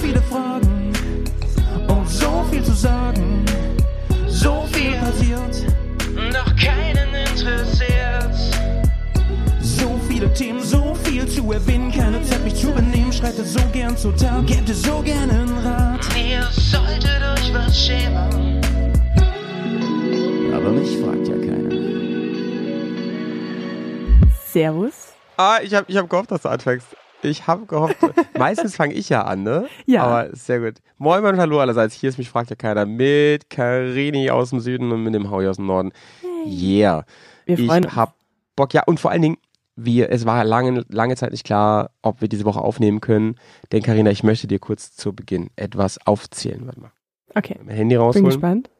viele Fragen und so viel zu sagen. So viel passiert, doch keinen interessiert. So viele Themen, so viel zu erwähnen, keine Zeit mich zu benehmen. Schreitet so gern zu Tag, gebt es so gern einen Rat. Ihr solltet euch was schämen. Aber mich fragt ja keiner. Servus. Ah, ich habe ich hab gehofft, dass du anfängst. Ich habe gehofft, meistens fange ich ja an, ne? Ja. Aber sehr gut. Moin und hallo allerseits. Hier ist mich fragt ja keiner mit Karini aus dem Süden und mit dem Howie aus dem Norden. Yeah. Wir ich freuen uns. hab Bock. Ja, und vor allen Dingen, wir, es war lange, lange Zeit nicht klar, ob wir diese Woche aufnehmen können. Denn Karina, ich möchte dir kurz zu Beginn etwas aufzählen. Warte mal. Okay, Mein Handy bin rausholen. gespannt.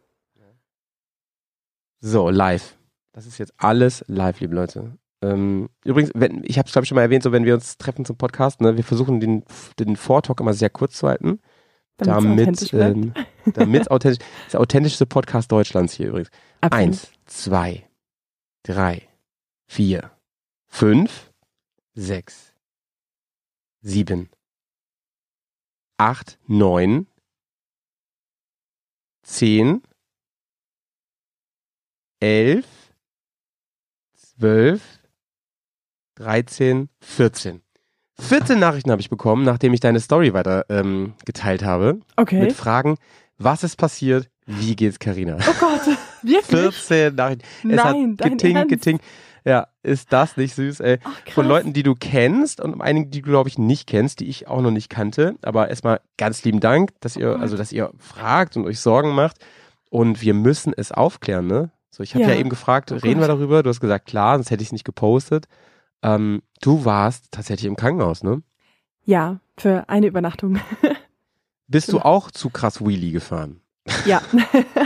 So, live. Das ist jetzt alles live, liebe Leute. Ähm, übrigens, wenn, ich habe es glaube ich schon mal erwähnt, so wenn wir uns treffen zum Podcast, ne, wir versuchen den, den Vortalk immer sehr kurz zu halten, Damit's authentisch damit bleibt. ähm, damit authentisch, das authentischste Podcast Deutschlands hier übrigens. Absolut. Eins, zwei, drei, vier, fünf, sechs, sieben, acht, neun, zehn, elf, zwölf, dreizehn, vierzehn. 14 Nachrichten habe ich bekommen, nachdem ich deine Story weiter ähm, geteilt habe. Okay. Mit Fragen, was ist passiert, wie geht's Karina? Oh Gott, wirklich? 14 Nachrichten. Es Nein, hat Ernst? getingt. Ja, ist das nicht süß, ey. Ach. Von Leuten, die du kennst und einigen, die du, glaube ich, nicht kennst, die ich auch noch nicht kannte. Aber erstmal ganz lieben Dank, dass ihr, Gott. also, dass ihr fragt und euch Sorgen macht. Und wir müssen es aufklären, ne? So, ich habe ja. Ja. eben gefragt, Oh reden wir Gott. darüber? Du hast gesagt, klar, sonst hätte ich es nicht gepostet. Ähm, du warst tatsächlich im Krankenhaus, ne? Ja, für eine Übernachtung. Bist du Genau. auch zu krass Wheelie gefahren? ja,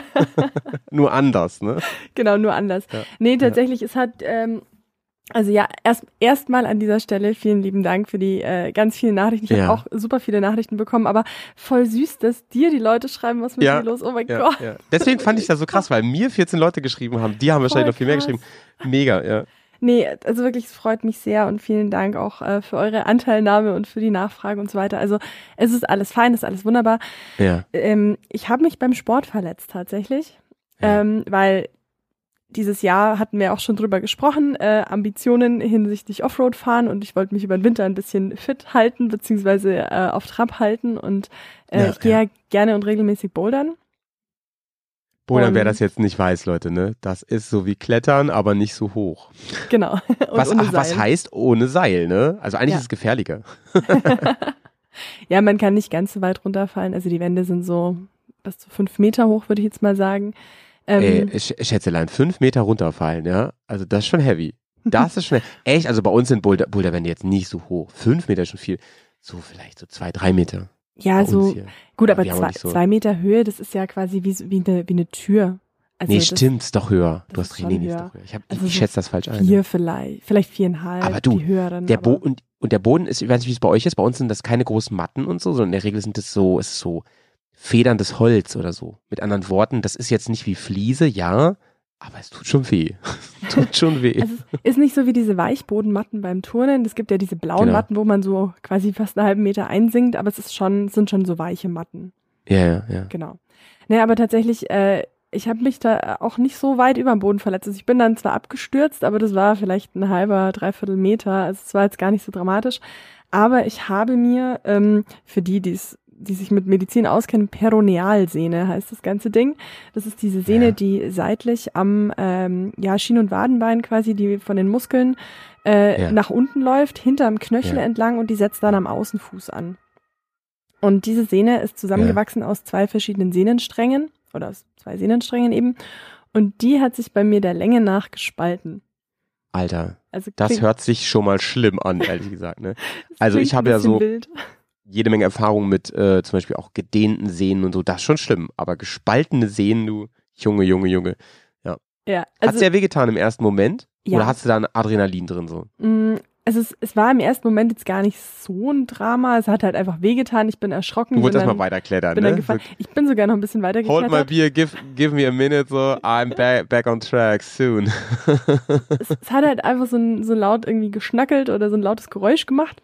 Nur anders, ne? genau, nur anders. Ja. Nee, tatsächlich, es hat, ähm, also ja, erst erstmal an dieser Stelle vielen lieben Dank für die äh, ganz vielen Nachrichten. Ich Ja. habe auch super viele Nachrichten bekommen, aber voll süß, dass dir die Leute schreiben, was mit Ja. dir los? Oh mein Ja, Gott. ja. Deswegen fand ich das so krass, weil mir 14 Leute geschrieben haben. Die haben wahrscheinlich noch viel mehr krass. geschrieben. Mega, ja. Nee, also wirklich, es freut mich sehr und vielen Dank auch äh, für eure Anteilnahme und für die Nachfrage und so weiter. Also es ist alles fein, es ist alles wunderbar. Ja. Ähm, ich habe mich beim Sport verletzt tatsächlich, Ja. ähm, weil dieses Jahr hatten wir auch schon drüber gesprochen, äh, Ambitionen hinsichtlich Offroad fahren und ich wollte mich über den Winter ein bisschen fit halten, beziehungsweise äh, auf Trab halten und äh, Ja, ich gehe ja. gerne und regelmäßig bouldern. Und- wer das jetzt nicht weiß, Leute, ne? Das ist so wie Klettern, aber nicht so hoch. Genau. Was, ach, was heißt ohne Seil, ne? Also eigentlich Ja. ist es gefährlicher. Ja, man kann nicht ganz so weit runterfallen. Also die Wände sind so bis zu fünf Meter hoch, würde ich jetzt mal sagen. Ähm, Ey, ich, ich Schätzelein, fünf Meter runterfallen, ja? Also das ist schon heavy. Das ist schon, echt, also bei uns sind Boulder, Boulderwände jetzt nicht so hoch. Fünf Meter ist schon viel. So vielleicht so zwei, drei Meter. Ja, so gut, aber zwei, so- zwei Meter Höhe, das ist ja quasi wie, wie, eine, wie eine Tür. Also nee, das stimmt, ist doch höher. Du hast recht, nee, ist doch höher. Ich, hab, Also ich so schätze das falsch ein. Vier vielleicht, vielleicht viereinhalb, Aber du, die höheren. Der aber- und, und der Boden ist, ich weiß nicht, wie es bei euch ist, bei uns sind das keine großen Matten und so, sondern in der Regel sind das so, ist so federndes Holz oder so. Mit anderen Worten, das ist jetzt nicht wie Fliese, ja, aber es tut schon weh. tut schon weh. Also es ist nicht so wie diese Weichbodenmatten beim Turnen. Es gibt ja diese blauen Genau. Matten, wo man so quasi fast einen halben Meter einsinkt, aber es ist schon, es sind schon so weiche Matten. ja, ja, ja. Genau. Nee, aber tatsächlich, äh, ich habe mich da auch nicht so weit über den Boden verletzt. Also ich bin dann zwar abgestürzt, aber das war vielleicht ein halber, dreiviertel Meter. Also es war jetzt gar nicht so dramatisch. Aber ich habe mir, ähm, für die, die's, die sich mit Medizin auskennen, Peronealsehne heißt das ganze Ding. Das ist diese Sehne, Ja. die seitlich am ähm, ja, Schien- und Wadenbein quasi, die von den Muskeln äh, Ja. nach unten läuft, hinterm Knöchel Ja. entlang und die setzt dann am Außenfuß an. Und diese Sehne ist zusammengewachsen aus zwei verschiedenen Sehnensträngen oder aus zwei Sehnensträngen eben. Und die hat sich bei mir der Länge nach gespalten. Alter, Also das hört sich schon mal schlimm an, ehrlich gesagt. Ne? Also ich habe ja so Wild. Jede Menge Erfahrung mit äh, zum Beispiel auch gedehnten Sehnen und so, das ist schon schlimm. Aber gespaltene Sehnen, du, Junge, Junge, Junge. Ja, Hat also, es ja wehgetan im ersten Moment? Ja. Oder hast du da ein Adrenalin drin so? also es, es war im ersten Moment jetzt gar nicht so ein Drama. Es hat halt einfach wehgetan. Ich bin erschrocken. Du wolltest erstmal weiterklettern, bin ne? gefallen. Ich bin sogar noch ein bisschen weiter Hold my beer, give, give me a minute, so, I'm back, back on track soon. Es, es hat halt einfach so, ein, so laut irgendwie geschnackelt oder so ein lautes Geräusch gemacht.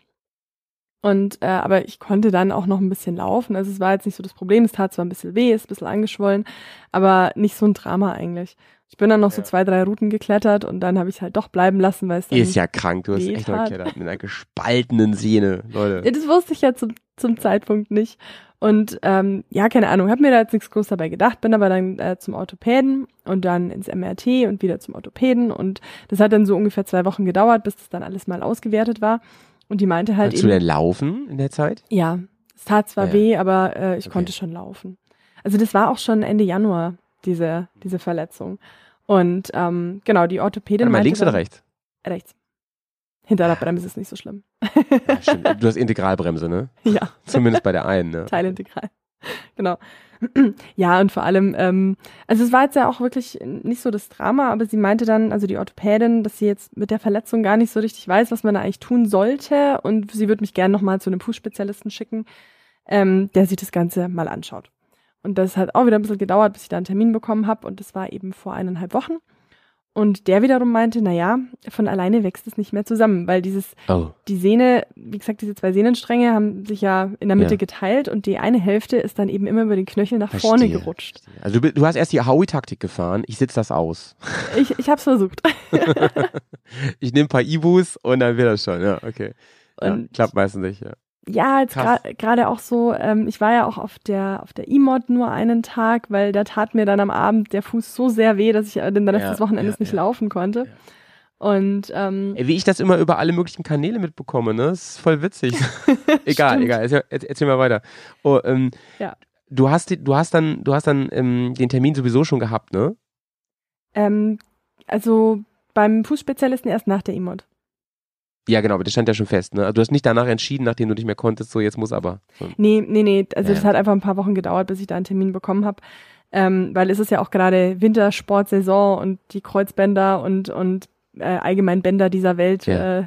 Und äh, aber ich konnte dann auch noch ein bisschen laufen. Also es war jetzt nicht so das Problem. Es tat zwar ein bisschen weh, ist ein bisschen angeschwollen, aber nicht so ein Drama eigentlich. Ich bin dann noch so zwei, drei Routen geklettert und dann habe ich halt doch bleiben lassen, weil es dann Ist ja krank, du hast echt noch geklettert mit einer gespaltenen Sehne, Leute. Ja, Das wusste ich ja zum, zum Zeitpunkt nicht. Und ähm, ja, keine Ahnung, habe mir da jetzt nichts groß dabei gedacht, bin aber dann äh, zum Orthopäden und dann ins MRT und wieder zum Orthopäden. Und das hat dann so ungefähr zwei Wochen gedauert, bis das dann alles mal ausgewertet war. Und die meinte halt Kannst du denn laufen in der Zeit? ja, es tat zwar Ja. weh, aber äh, ich Okay. konnte schon laufen. Also das war auch schon Ende Januar, diese, diese Verletzung. Und ähm, genau, die Orthopädin Warte mal, links oder dann- rechts? Rechts. Hinter der Bremse ist nicht so schlimm. Ja, stimmt. Du hast Integralbremse, ne? ja. Zumindest bei der einen, ne? Teilintegral. Genau. Ja, und vor allem, ähm, also es war jetzt ja auch wirklich nicht so das Drama, aber sie meinte dann, also die Orthopädin, dass sie jetzt mit der Verletzung gar nicht so richtig weiß, was man da eigentlich tun sollte und sie würde mich gerne nochmal zu einem Fußspezialisten schicken, ähm, der sich das Ganze mal anschaut. Und das hat auch wieder ein bisschen gedauert, bis ich da einen Termin bekommen habe und das war eben vor eineinhalb Wochen. Und der wiederum meinte, na ja, von alleine wächst es nicht mehr zusammen, weil dieses Oh. die Sehne, wie gesagt, diese zwei Sehnenstränge haben sich ja in der Mitte Ja. geteilt und die eine Hälfte ist dann eben immer über den Knöchel nach vorne Verstehe. gerutscht. Also du, du hast erst die Howie-Taktik gefahren, ich sitze das aus. Ich, ich hab's versucht. Ich nehme ein paar Ibus und dann wird das schon, ja, okay. Ja, klappt meistens nicht, ja. Ja, jetzt gra- gerade auch so, ähm, ich war ja auch auf der auf der E-Mod nur einen Tag, weil da tat mir dann am Abend der Fuß so sehr weh, dass ich äh, den Rest Ja, des Wochenendes ja, nicht ja. laufen konnte. Und ähm, Ey, wie ich das immer über alle möglichen Kanäle mitbekomme, ne? Das ist voll witzig. egal, Stimmt. egal, erzähl, erzähl mal weiter. Oh, ähm, Ja. Du hast, die- du hast dann, du hast dann ähm, den Termin sowieso schon gehabt, ne? ähm, also beim Fußspezialisten erst nach der E-Mod. Ja, genau, aber das stand ja schon fest, ne? Also du hast nicht danach entschieden, nachdem du nicht mehr konntest, so jetzt muss aber. So. Nee, nee, nee. Also Ja, das hat einfach ein paar Wochen gedauert, bis ich da einen Termin bekommen habe. Ähm, weil es ist ja auch gerade Wintersportsaison und die Kreuzbänder und, und äh, allgemein Bänder dieser Welt Ja. äh,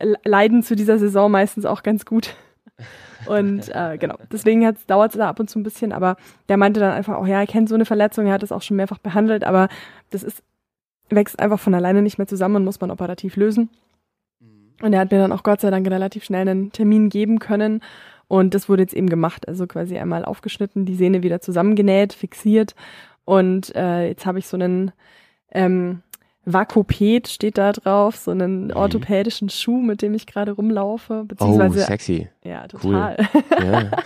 le- leiden zu dieser Saison meistens auch ganz gut. Und äh, genau, deswegen dauert es da ab und zu ein bisschen, aber der meinte dann einfach auch, ja, er kennt so eine Verletzung, er hat das auch schon mehrfach behandelt, aber das ist, wächst einfach von alleine nicht mehr zusammen und muss man operativ lösen. Und er hat mir dann auch Gott sei Dank relativ schnell einen Termin geben können. Und das wurde jetzt eben gemacht. Also quasi einmal aufgeschnitten, die Sehne wieder zusammengenäht, fixiert. Und äh, jetzt habe ich so einen ähm, Vakoped steht da drauf, so einen Mhm. orthopädischen Schuh, mit dem ich gerade rumlaufe. Oh, Beziehungsweise, sexy. ja, cool. total. Ja.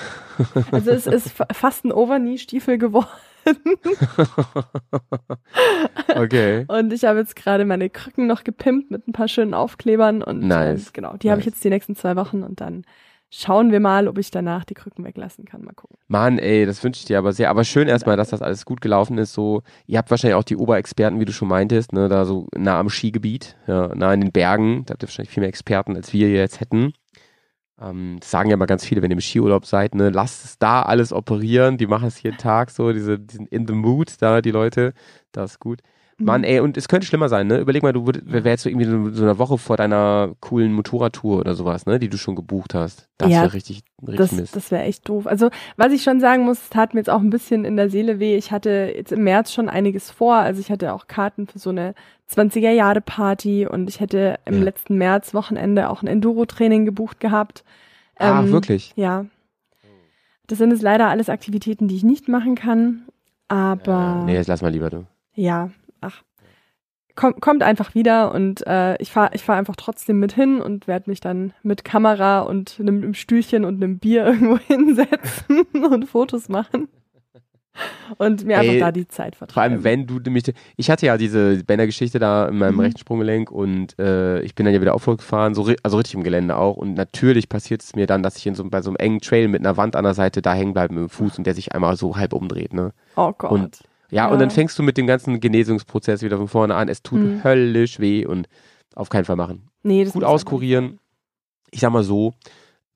Also es ist fa- fast ein Overknee-Stiefel geworden. okay. Und ich habe jetzt gerade meine Krücken noch gepimpt mit ein paar schönen Aufklebern. Und Nice. ähm, genau, die habe ich Nice. jetzt die nächsten zwei Wochen und dann schauen wir mal, ob ich danach die Krücken weglassen kann. Mal gucken. Mann, ey, das wünsche ich dir aber sehr. Aber schön erstmal, dass das alles gut gelaufen ist. So, ihr habt wahrscheinlich auch die Oberexperten, wie du schon meintest, ne, da so nah am Skigebiet, ja, nah in den Bergen. Da habt ihr wahrscheinlich viel mehr Experten, als wir jetzt hätten. Ähm, das sagen ja mal ganz viele, wenn ihr im Skiurlaub seid, ne, lasst es da alles operieren. Die machen es jeden Tag so, diese, die sind in the mood da, die Leute. Das ist gut. Mhm. Mann, ey, und es könnte schlimmer sein, ne? Überleg mal, du würd- wär wär jetzt so irgendwie so, eine Woche vor deiner coolen Motorradtour oder sowas, ne? Die du schon gebucht hast. Das Ja, wäre richtig, richtig Das, Mist. das wäre echt doof. Also, was ich schon sagen muss, es tat mir jetzt auch ein bisschen in der Seele weh. Ich hatte jetzt im März schon einiges vor. Also ich hatte auch Karten für so eine 20er-Jahre-Party und ich hätte im Ja. letzten März Wochenende auch ein Enduro-Training gebucht gehabt. ah, Ähm, wirklich? Ja. Das sind jetzt leider alles Aktivitäten, die ich nicht machen kann. Aber Nee, jetzt lass mal lieber du. ja, ach. Komm, kommt einfach wieder und äh, ich fahre ich fahr einfach trotzdem mit hin und werde mich dann mit Kamera und einem, einem Stühlchen und einem Bier irgendwo hinsetzen und Fotos machen. Und mir Ey, einfach da die Zeit vertreiben. Vor allem, wenn du nämlich, ich hatte ja diese Bändergeschichte da in meinem Mhm. rechten Sprunggelenk und äh, ich bin dann ja wieder Aufwärts gefahren, so, also richtig im Gelände auch. Und natürlich passiert es mir dann, dass ich in so, bei so einem engen Trail mit einer Wand an der Seite da hängen bleibe mit dem Fuß und der sich einmal so halb umdreht, ne? Oh Gott. und- Ja, Ja. und dann fängst du mit dem ganzen Genesungsprozess wieder von vorne an. Es tut Mhm. höllisch weh und auf keinen Fall machen. nee, das Gut auskurieren. Ich sag mal so,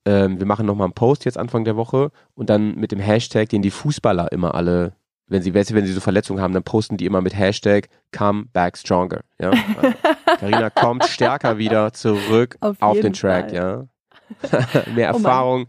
ähm, wir machen nochmal einen Post jetzt Anfang der Woche und dann mit dem Hashtag, den die Fußballer immer alle, wenn sie, wenn sie so Verletzungen haben, dann posten die immer mit Hashtag come back stronger. Ja? Karina kommt stärker wieder zurück Auf auf, den Track, Fall. ja. mehr Oh. Erfahrung.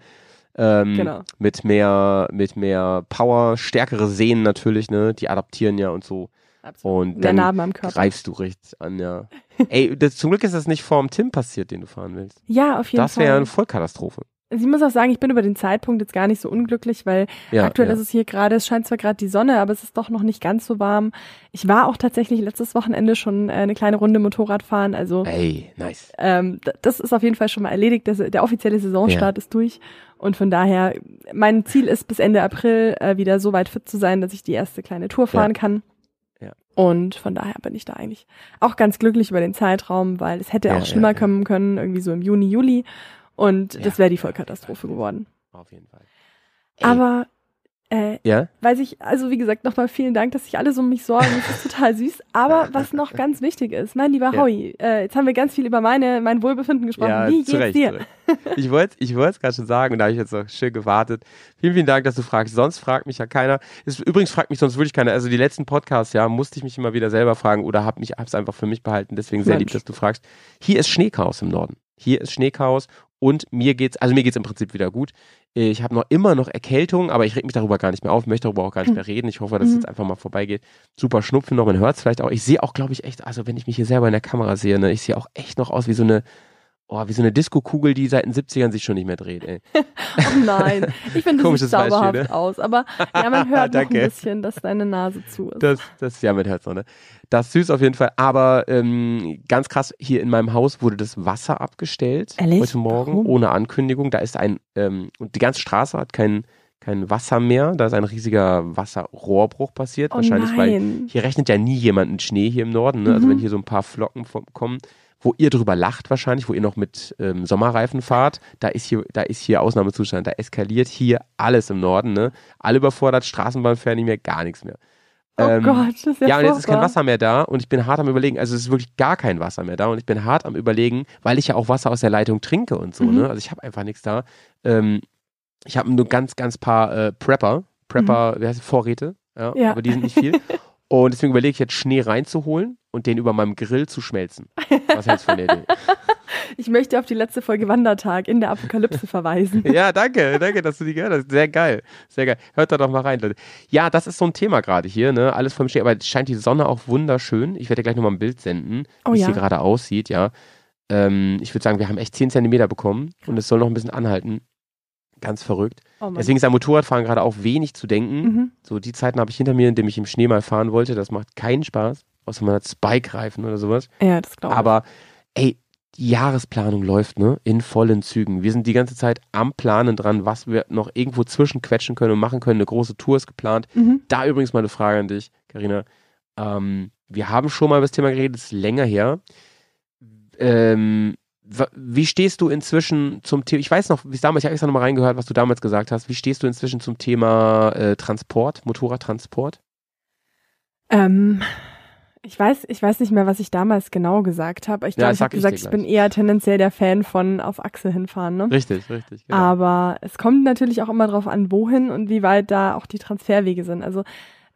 ähm, Genau. mit mehr, mit mehr Power, stärkere Sehnen natürlich, ne? Die adaptieren ja und so. Absolut. Und dann Narben am Körper. greifst du richtig an, ja. Ey, das, zum Glück ist das nicht vorm Tim passiert, den du fahren willst. Ja, auf jeden Das wäre Fall. eine Vollkatastrophe. Ich muss auch sagen, ich bin über den Zeitpunkt jetzt gar nicht so unglücklich, weil Ja, aktuell ja. ist es hier gerade, es scheint zwar gerade die Sonne, aber es ist doch noch nicht ganz so warm. Ich war auch tatsächlich letztes Wochenende schon äh, eine kleine Runde Motorrad fahren, also Ey, nice. ähm, das ist auf jeden Fall schon mal erledigt. Das, der offizielle Saisonstart ist durch. Und von daher, mein Ziel ist bis Ende April äh, wieder so weit fit zu sein, dass ich die erste kleine Tour fahren kann. Ja. Und von daher bin ich da eigentlich auch ganz glücklich über den Zeitraum, weil es hätte Ja, auch ja, schlimmer ja. kommen können, irgendwie so im Juni, Juli. Und Ja. das wäre die Vollkatastrophe geworden. Auf jeden Fall. Ey. Aber äh, Ja? weiß ich, also wie gesagt, nochmal vielen Dank, dass sich alle so um mich sorgen. Das ist total süß. Aber was noch ganz wichtig ist, mein lieber Ja. Howie, äh, jetzt haben wir ganz viel über meine, mein Wohlbefinden gesprochen. wie geht's Recht, dir? Ich wollte ich es gerade schon sagen und da habe ich jetzt noch schön gewartet. Vielen, vielen Dank, dass du fragst. Sonst fragt mich ja keiner. Es, übrigens fragt mich sonst wirklich keiner. Also die letzten Podcasts, ja, musste ich mich immer wieder selber fragen oder habe mich hab's einfach für mich behalten. Deswegen sehr lieb, Mensch. dass du fragst. Hier ist Schneechaos im Norden. Hier ist Schneechaos und mir geht's, also mir geht's im Prinzip wieder gut. Ich habe noch immer noch Erkältung, aber ich reg mich darüber gar nicht mehr auf, möchte darüber auch gar nicht mehr reden. Ich hoffe, dass es Mhm. jetzt einfach mal vorbeigeht. Super Schnupfen noch, man hört es vielleicht auch. Ich sehe auch, glaube ich, echt, also wenn ich mich hier selber in der Kamera sehe, ne, ich sehe auch echt noch aus wie so eine, oh, wie so eine Disco-Kugel, die seit den 70ern sich schon nicht mehr dreht, ey. Oh nein, ich finde, das sieht zauberhaft Beispiel, ne? aus. Aber ja, man hört noch ein bisschen, dass deine Nase zu ist. Das, das, ja, mit Herz noch, ne? Das ist süß auf jeden Fall. Aber ähm, ganz krass, hier in meinem Haus wurde das Wasser abgestellt. Ehrlich? Heute Morgen, Warum? ohne Ankündigung. Da ist ein, ähm, und die ganze Straße hat kein, kein Wasser mehr. Da ist ein riesiger Wasserrohrbruch passiert. oh Wahrscheinlich, weil nein. hier rechnet ja nie jemand mit Schnee hier im Norden. Ne? Also Mhm. wenn hier so ein paar Flocken kommen, wo ihr drüber lacht wahrscheinlich, wo ihr noch mit ähm, Sommerreifen fahrt, da ist hier, da ist hier Ausnahmezustand. Da eskaliert hier alles im Norden. Ne? Alle überfordert, Straßenbahn fährt nicht mehr, gar nichts mehr. Oh Ähm, Gott, das ist ja ja, und jetzt ist kein. Wasser mehr da und ich bin hart am überlegen, also es ist wirklich gar kein Wasser mehr da und ich bin hart am überlegen, weil ich ja auch Wasser aus der Leitung trinke und so, Mhm. ne? Also ich habe einfach nichts da. Ähm, ich habe nur ganz, ganz paar äh, Prepper, Prepper, wie heißt es, Vorräte, ja, Mhm. Ja. aber die sind nicht viel. und deswegen überlege ich jetzt Schnee reinzuholen und den über meinem Grill zu schmelzen. Was hältst du von der Idee? Ich möchte auf die letzte Folge Wandertag in der Apokalypse verweisen. Ja, danke, danke, dass du die gehört hast. Sehr geil, sehr geil. Hört da doch mal rein, Leute. Ja, das ist so ein Thema gerade hier, ne? Alles vom Schnee, aber es scheint die Sonne auch wunderschön. Ich werde dir gleich nochmal ein Bild senden, Oh wie es ja. hier gerade aussieht, ja. Ähm, ich würde sagen, wir haben echt 10 Zentimeter bekommen und es soll noch ein bisschen anhalten. Ganz verrückt. Oh. Deswegen ist am Motorradfahren gerade auch wenig zu denken. Mhm. So, die Zeiten habe ich hinter mir, in dem ich im Schnee mal fahren wollte. Das macht keinen Spaß. Außer man hat Spike-Reifen oder sowas. Ja, das glaube ich. Aber ey, die Jahresplanung läuft, ne? In vollen Zügen. Wir sind die ganze Zeit am Planen dran, was wir noch irgendwo zwischenquetschen können und machen können. Eine große Tour ist geplant. Mhm. Da übrigens mal eine Frage an dich, Karina. Ähm, wir haben schon mal über das Thema geredet, ist länger her. Ähm, wie stehst du inzwischen zum Thema, ich weiß noch, wie es damals, ich habe extra nochmal reingehört, was du damals gesagt hast. Wie stehst du inzwischen zum Thema äh, Transport, Motorradtransport? Ähm, ich weiß, ich weiß nicht mehr, was ich damals genau gesagt habe. Ich Ja, glaube, ich sag habe ich gesagt, dir ich bin eher tendenziell der Fan von auf Achse hinfahren. Ne? Richtig, richtig. genau. Aber es kommt natürlich auch immer drauf an, wohin und wie weit da auch die Transferwege sind. Also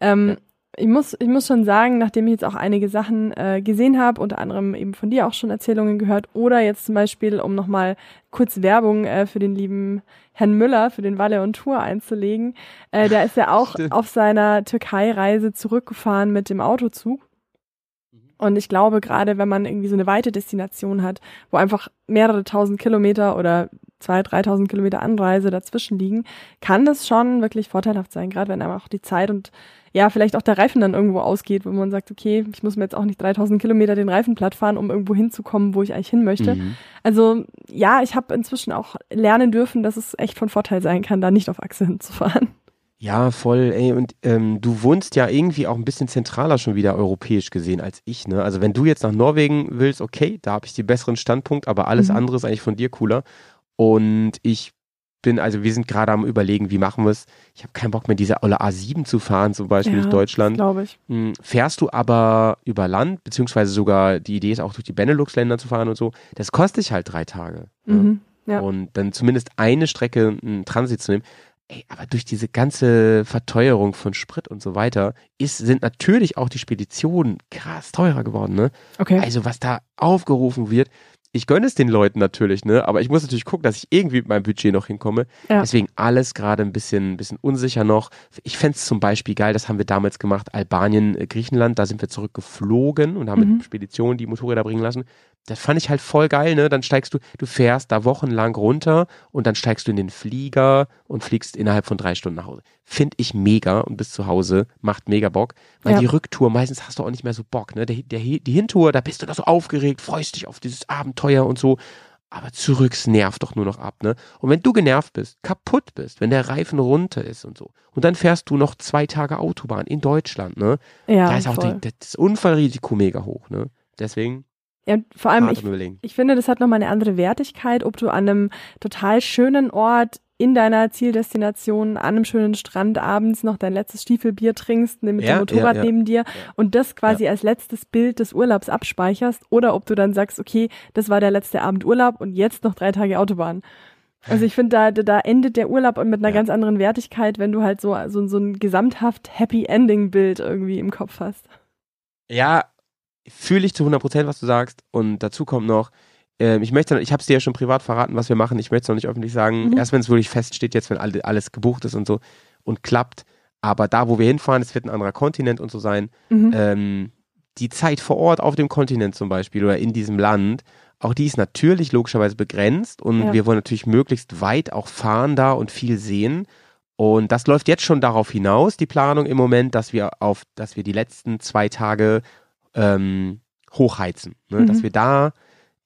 ähm, Ja. Ich muss, ich muss schon sagen, nachdem ich jetzt auch einige Sachen äh, gesehen habe, unter anderem eben von dir auch schon Erzählungen gehört, oder jetzt zum Beispiel, um nochmal kurz Werbung äh, für den lieben Herrn Müller für den Walle und Tour einzulegen, äh, der ist ja auch Stimmt. auf seiner Türkei-Reise zurückgefahren mit dem Autozug. Und ich glaube, gerade wenn man irgendwie so eine weite Destination hat, wo einfach mehrere tausend Kilometer oder zwei, dreitausend Kilometer Anreise dazwischen liegen, kann das schon wirklich vorteilhaft sein, gerade wenn einem auch die Zeit und ja, vielleicht auch der Reifen dann irgendwo ausgeht, wo man sagt, okay, ich muss mir jetzt auch nicht 3000 Kilometer den Reifen platt fahren, um irgendwo hinzukommen, wo ich eigentlich hin möchte. Mhm. Also ja, ich habe inzwischen auch lernen dürfen, dass es echt von Vorteil sein kann, da nicht auf Achse hinzufahren. Ja, voll, ey, und ähm, du wohnst ja irgendwie auch ein bisschen zentraler schon wieder europäisch gesehen als ich, ne? Also wenn du jetzt nach Norwegen willst, okay, da habe ich die besseren Standpunkt, aber alles Mhm. andere ist eigentlich von dir cooler. Und ich bin, also wir sind gerade am überlegen, wie machen wir es. Ich habe keinen Bock mehr, diese olle A7 zu fahren, zum Beispiel durch Deutschland. glaube ich. Hm, Fährst du aber über Land, beziehungsweise sogar die Idee ist auch durch die Benelux-Länder zu fahren und so, das kostet dich halt drei Tage. ne? Mhm. Ja. Und dann zumindest eine Strecke einen Transit zu nehmen. Ey, aber durch diese ganze Verteuerung von Sprit und so weiter ist, sind natürlich auch die Speditionen krass teurer geworden, ne? Okay. Also was da aufgerufen wird, ich gönne es den Leuten natürlich, ne? Aber ich muss natürlich gucken, dass ich irgendwie mit meinem Budget noch hinkomme. Ja. Deswegen alles gerade ein bisschen, ein bisschen unsicher noch. Ich fände es zum Beispiel geil, das haben wir damals gemacht, Albanien, äh, Griechenland, da sind wir zurückgeflogen und haben Mhm. mit Speditionen die Motorräder bringen lassen. Das fand ich halt voll geil, ne? Dann steigst du, du fährst da wochenlang runter und dann steigst du in den Flieger und fliegst innerhalb von drei Stunden nach Hause. Find ich mega und bis zu Hause macht mega Bock. Weil Ja. die Rücktour, meistens hast du auch nicht mehr so Bock, ne? Der, der, die Hintour, da bist du da so aufgeregt, freust dich auf dieses Abenteuer und so. Aber zurück's nervt doch nur noch ab, ne? Und wenn du genervt bist, kaputt bist, wenn der Reifen runter ist und so, und dann fährst du noch zwei Tage Autobahn in Deutschland, ne? Ja, da ist auch die, das Unfallrisiko mega hoch, ne? Deswegen ja, vor allem, ich, ich finde, das hat nochmal eine andere Wertigkeit, ob du an einem total schönen Ort in deiner Zieldestination an einem schönen Strand abends noch dein letztes Stiefelbier trinkst, mit Ja, dem Motorrad ja, ja. neben dir und das quasi als letztes Bild des Urlaubs abspeicherst oder ob du dann sagst, okay, das war der letzte Abend Urlaub und jetzt noch drei Tage Autobahn. Also ich finde, da, da endet der Urlaub und mit einer ganz anderen Wertigkeit, wenn du halt so, so, so ein gesamthaft Happy Ending Bild irgendwie im Kopf hast. Ja, fühle ich zu 100 Prozent, was du sagst. Und dazu kommt noch, ähm, ich möchte, ich habe es dir ja schon privat verraten, was wir machen. Ich möchte es noch nicht öffentlich sagen. Mhm. Erst wenn es wirklich feststeht, jetzt wenn alle, alles gebucht ist und so und klappt. Aber da, wo wir hinfahren, es wird ein anderer Kontinent und so sein. Mhm. Ähm, die Zeit vor Ort auf dem Kontinent zum Beispiel oder in diesem Land, auch die ist natürlich logischerweise begrenzt und Ja. wir wollen natürlich möglichst weit auch fahren da und viel sehen. Und das läuft jetzt schon darauf hinaus, die Planung im Moment, dass wir auf, dass wir die letzten zwei Tage ähm, hochheizen. Ne? Mhm. Dass wir da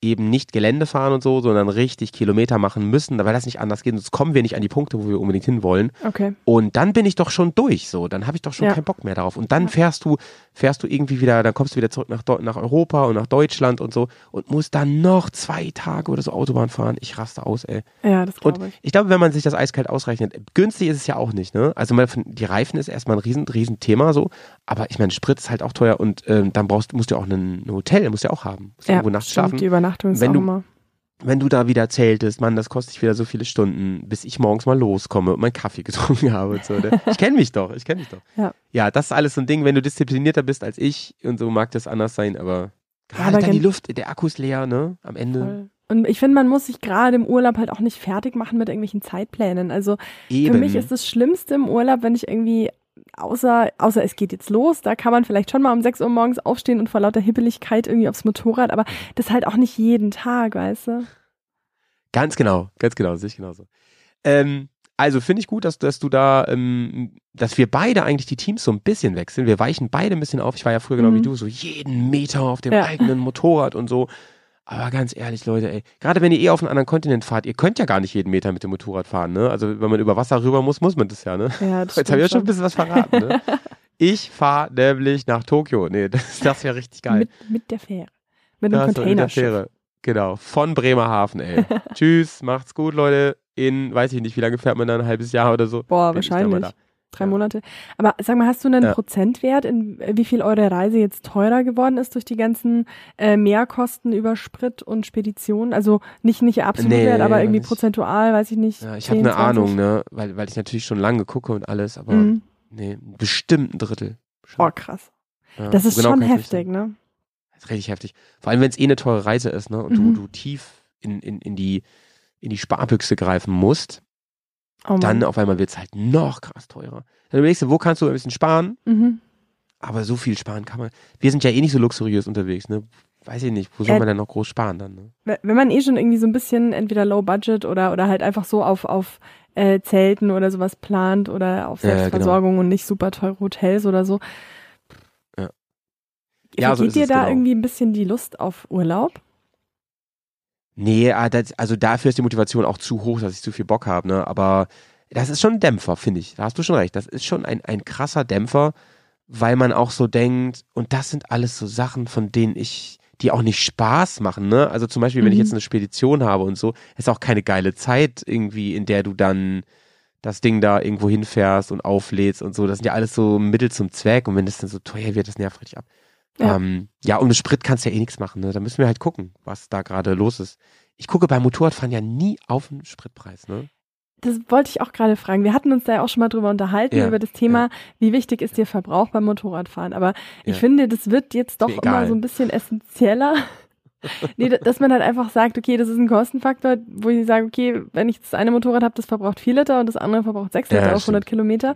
eben nicht Gelände fahren und so, sondern richtig Kilometer machen müssen, weil das nicht anders geht. Sonst kommen wir nicht an die Punkte, wo wir unbedingt hinwollen. Okay. Und dann bin ich doch schon durch, so. Dann habe ich doch schon Ja. keinen Bock mehr darauf. Und dann fährst du, fährst du irgendwie wieder, dann kommst du wieder zurück nach, nach Europa und nach Deutschland und so und musst dann noch zwei Tage oder so Autobahn fahren. Ich raste aus, ey. Ja, das Und glaube ich. ich glaube, wenn man sich das eiskalt ausrechnet, günstig ist es ja auch nicht, ne? Also die Reifen ist erstmal ein riesen, riesen Thema so, aber ich meine, Sprit ist halt auch teuer und ähm, dann brauchst musst du auch ein, ein Hotel, musst du ja auch haben. Musst ja, irgendwo nachts stimmt, schlafen Die Übernachtung ist Wenn auch du- immer. wenn du da wieder zeltest, Mann, das kostet wieder so viele Stunden, bis ich morgens mal loskomme und meinen Kaffee getrunken habe. So, ne? Ich kenne mich doch, ich kenne mich doch. Ja. ja, das ist alles so ein Ding, wenn du disziplinierter bist als ich und so mag das anders sein, aber gerade dann die Luft, der Akku ist leer, ne? Am Ende. Voll. Und ich finde, man muss sich gerade im Urlaub halt auch nicht fertig machen mit irgendwelchen Zeitplänen. Also Eben. für mich ist das Schlimmste im Urlaub, wenn ich irgendwie außer, außer es geht jetzt los, da kann man vielleicht schon mal um 6 Uhr morgens aufstehen und vor lauter Hibbeligkeit irgendwie aufs Motorrad, aber das halt auch nicht jeden Tag, weißt du? Ganz genau, ganz genau, sehe ich genauso. Ähm, also finde ich gut, dass, dass du da, ähm, dass wir beide eigentlich die Teams so ein bisschen wechseln. Wir weichen beide ein bisschen auf. Ich war ja früher genau Mhm. wie du, so jeden Meter auf dem Ja. eigenen Motorrad und so. Aber ganz ehrlich, Leute, ey, gerade wenn ihr eh auf einen anderen Kontinent fahrt, ihr könnt ja gar nicht jeden Meter mit dem Motorrad fahren, ne? Also wenn man über Wasser rüber muss, muss man das ja, ne? Ja, das Jetzt habe ich ja schon ein bisschen was verraten, ne? Ich fahre nämlich nach Tokio. Nee, das, das wäre richtig geil. Mit, mit der Fähre. Mit einem Ja, so mit der. Fähre. Genau, von Bremerhaven, ey. Tschüss, macht's gut, Leute. In, weiß ich nicht, wie lange fährt man da, ein halbes Jahr oder so? Boah, wahrscheinlich. Drei. Monate. Aber sag mal, hast du einen Ja. Prozentwert, in wie viel eure Reise jetzt teurer geworden ist durch die ganzen äh, Mehrkosten über Sprit und Spedition? Also nicht nicht absolut Nee, Wert, aber irgendwie nicht. prozentual, weiß ich nicht. Ja, ich habe 10, eine 20? Ahnung, ne? Weil, weil ich natürlich schon lange gucke und alles, aber Mhm. nee, bestimmt ein Drittel. Oh, krass. Ja, Das ist genau schon heftig, ne? Das ist richtig heftig. Vor allem, wenn es eh eine teure Reise ist, ne? Und Mhm. du, du tief in, in, in die in die Sparbüchse greifen musst, Oh dann auf einmal wird's halt noch krass teurer. Dann überlegst du, wo kannst du ein bisschen sparen? Mhm. Aber so viel sparen kann man. Wir sind ja eh nicht so luxuriös unterwegs, ne? Weiß ich nicht, wo soll Äh, man denn noch groß sparen dann, ne? Wenn- man eh schon irgendwie so ein bisschen entweder Low Budget oder, oder halt einfach so auf, auf äh, Zelten oder sowas plant oder auf ja, Selbstversorgung und nicht super teure Hotels oder so. Ja. Ja, so Vergeht ist dir es, da genau. irgendwie ein bisschen die Lust auf Urlaub? Nee, ah, also dafür ist die Motivation auch zu hoch, dass ich zu viel Bock habe, ne? Aber das ist schon ein Dämpfer, finde ich. Da hast du schon recht. Das ist schon ein, ein krasser Dämpfer, weil man auch so denkt, und das sind alles so Sachen, von denen ich, die auch nicht Spaß machen, ne? Also zum Beispiel, wenn ich Mhm. jetzt eine Spedition habe und so, ist auch keine geile Zeit irgendwie, in der du dann das Ding da irgendwo hinfährst und auflädst und so. Das sind ja alles so Mittel zum Zweck und wenn das dann so teuer wird, das nervt richtig ab. Ja. Ja, ähm, ja und mit Sprit kannst du ja eh nichts machen, ne? Da müssen wir halt gucken, was da gerade los ist. Ich gucke beim Motorradfahren ja nie auf den Spritpreis, ne? Das wollte ich auch gerade fragen. Wir hatten uns da ja auch schon mal drüber unterhalten, Ja, über das Thema, wie wichtig ist dir Verbrauch beim Motorradfahren. Aber ich Ja. finde, das wird jetzt doch immer so ein bisschen essentieller. nee, da- dass man halt einfach sagt, okay, das ist ein Kostenfaktor, wo ich sage, okay, wenn ich das eine Motorrad habe, das verbraucht 4 Liter und das andere verbraucht 6 Ja, Liter auf 100 stimmt. Kilometer,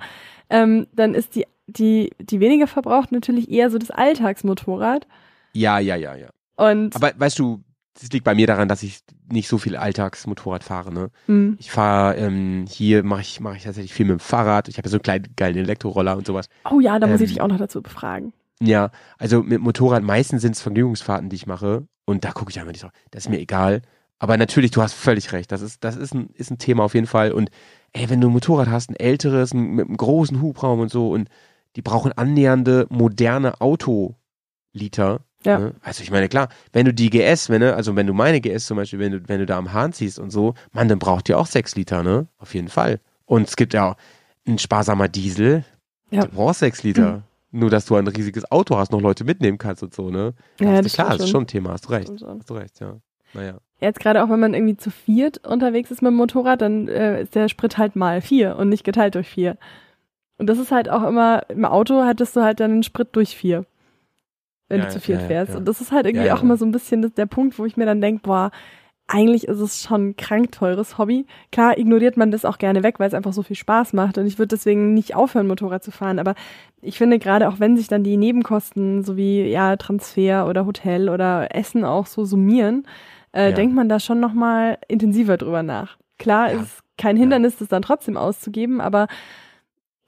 ähm, dann ist die, die, die weniger verbraucht natürlich eher so das Alltagsmotorrad. Ja, ja, ja, ja. Und Aber weißt du, das liegt bei mir daran, dass ich nicht so viel Alltagsmotorrad fahre. Ne? Mhm. Ich fahre ähm, hier mache ich mache ich tatsächlich viel mit dem Fahrrad. Ich habe ja so einen kleinen geilen Elektroroller und sowas. Oh ja, da muss ich Ähm, dich auch noch dazu befragen. Ja, also mit Motorrad meistens sind es Vergnügungsfahrten, die ich mache und da gucke ich einfach nicht drauf. Das ist mir egal. Aber natürlich, du hast völlig recht. Das ist das ist ein ist ein Thema auf jeden Fall. Und ey, wenn du ein Motorrad hast, ein älteres, ein, mit einem großen Hubraum und so und die brauchen annähernde moderne Autoliter. Ja. Ne? Also ich meine, klar, wenn du die GS, wenn du, also wenn du meine GS zum Beispiel, wenn du, wenn du da am Hahn ziehst und so, Mann, dann braucht die auch sechs Liter, ne? Auf jeden Fall. Und es gibt ja auch ein sparsamer Diesel, Ja. du brauchst sechs Liter. Nur, dass du ein riesiges Auto hast, noch Leute mitnehmen kannst und so, ne? Ja, ist das klar, das ist schon. ein Thema, hast du recht. Hast du recht, ja. Naja. Jetzt gerade auch, wenn man irgendwie zu viert unterwegs ist mit dem Motorrad, dann äh, ist der Sprit halt mal vier und nicht geteilt durch vier. Und das ist halt auch immer, im Auto hattest du halt dann den Sprit durch vier, wenn Ja, du zu viert ja, fährst. ja. Und das ist halt irgendwie auch immer so ein bisschen der Punkt, wo ich mir dann denke, boah, eigentlich ist es schon ein krank teures Hobby. Klar ignoriert man das auch gerne weg, weil es einfach so viel Spaß macht und ich würde deswegen nicht aufhören, Motorrad zu fahren. Aber ich finde gerade auch wenn sich dann die Nebenkosten sowie ja Transfer oder Hotel oder Essen auch so summieren, äh, denkt man da schon nochmal intensiver drüber nach. Klar ist es kein Hindernis, das dann trotzdem auszugeben, aber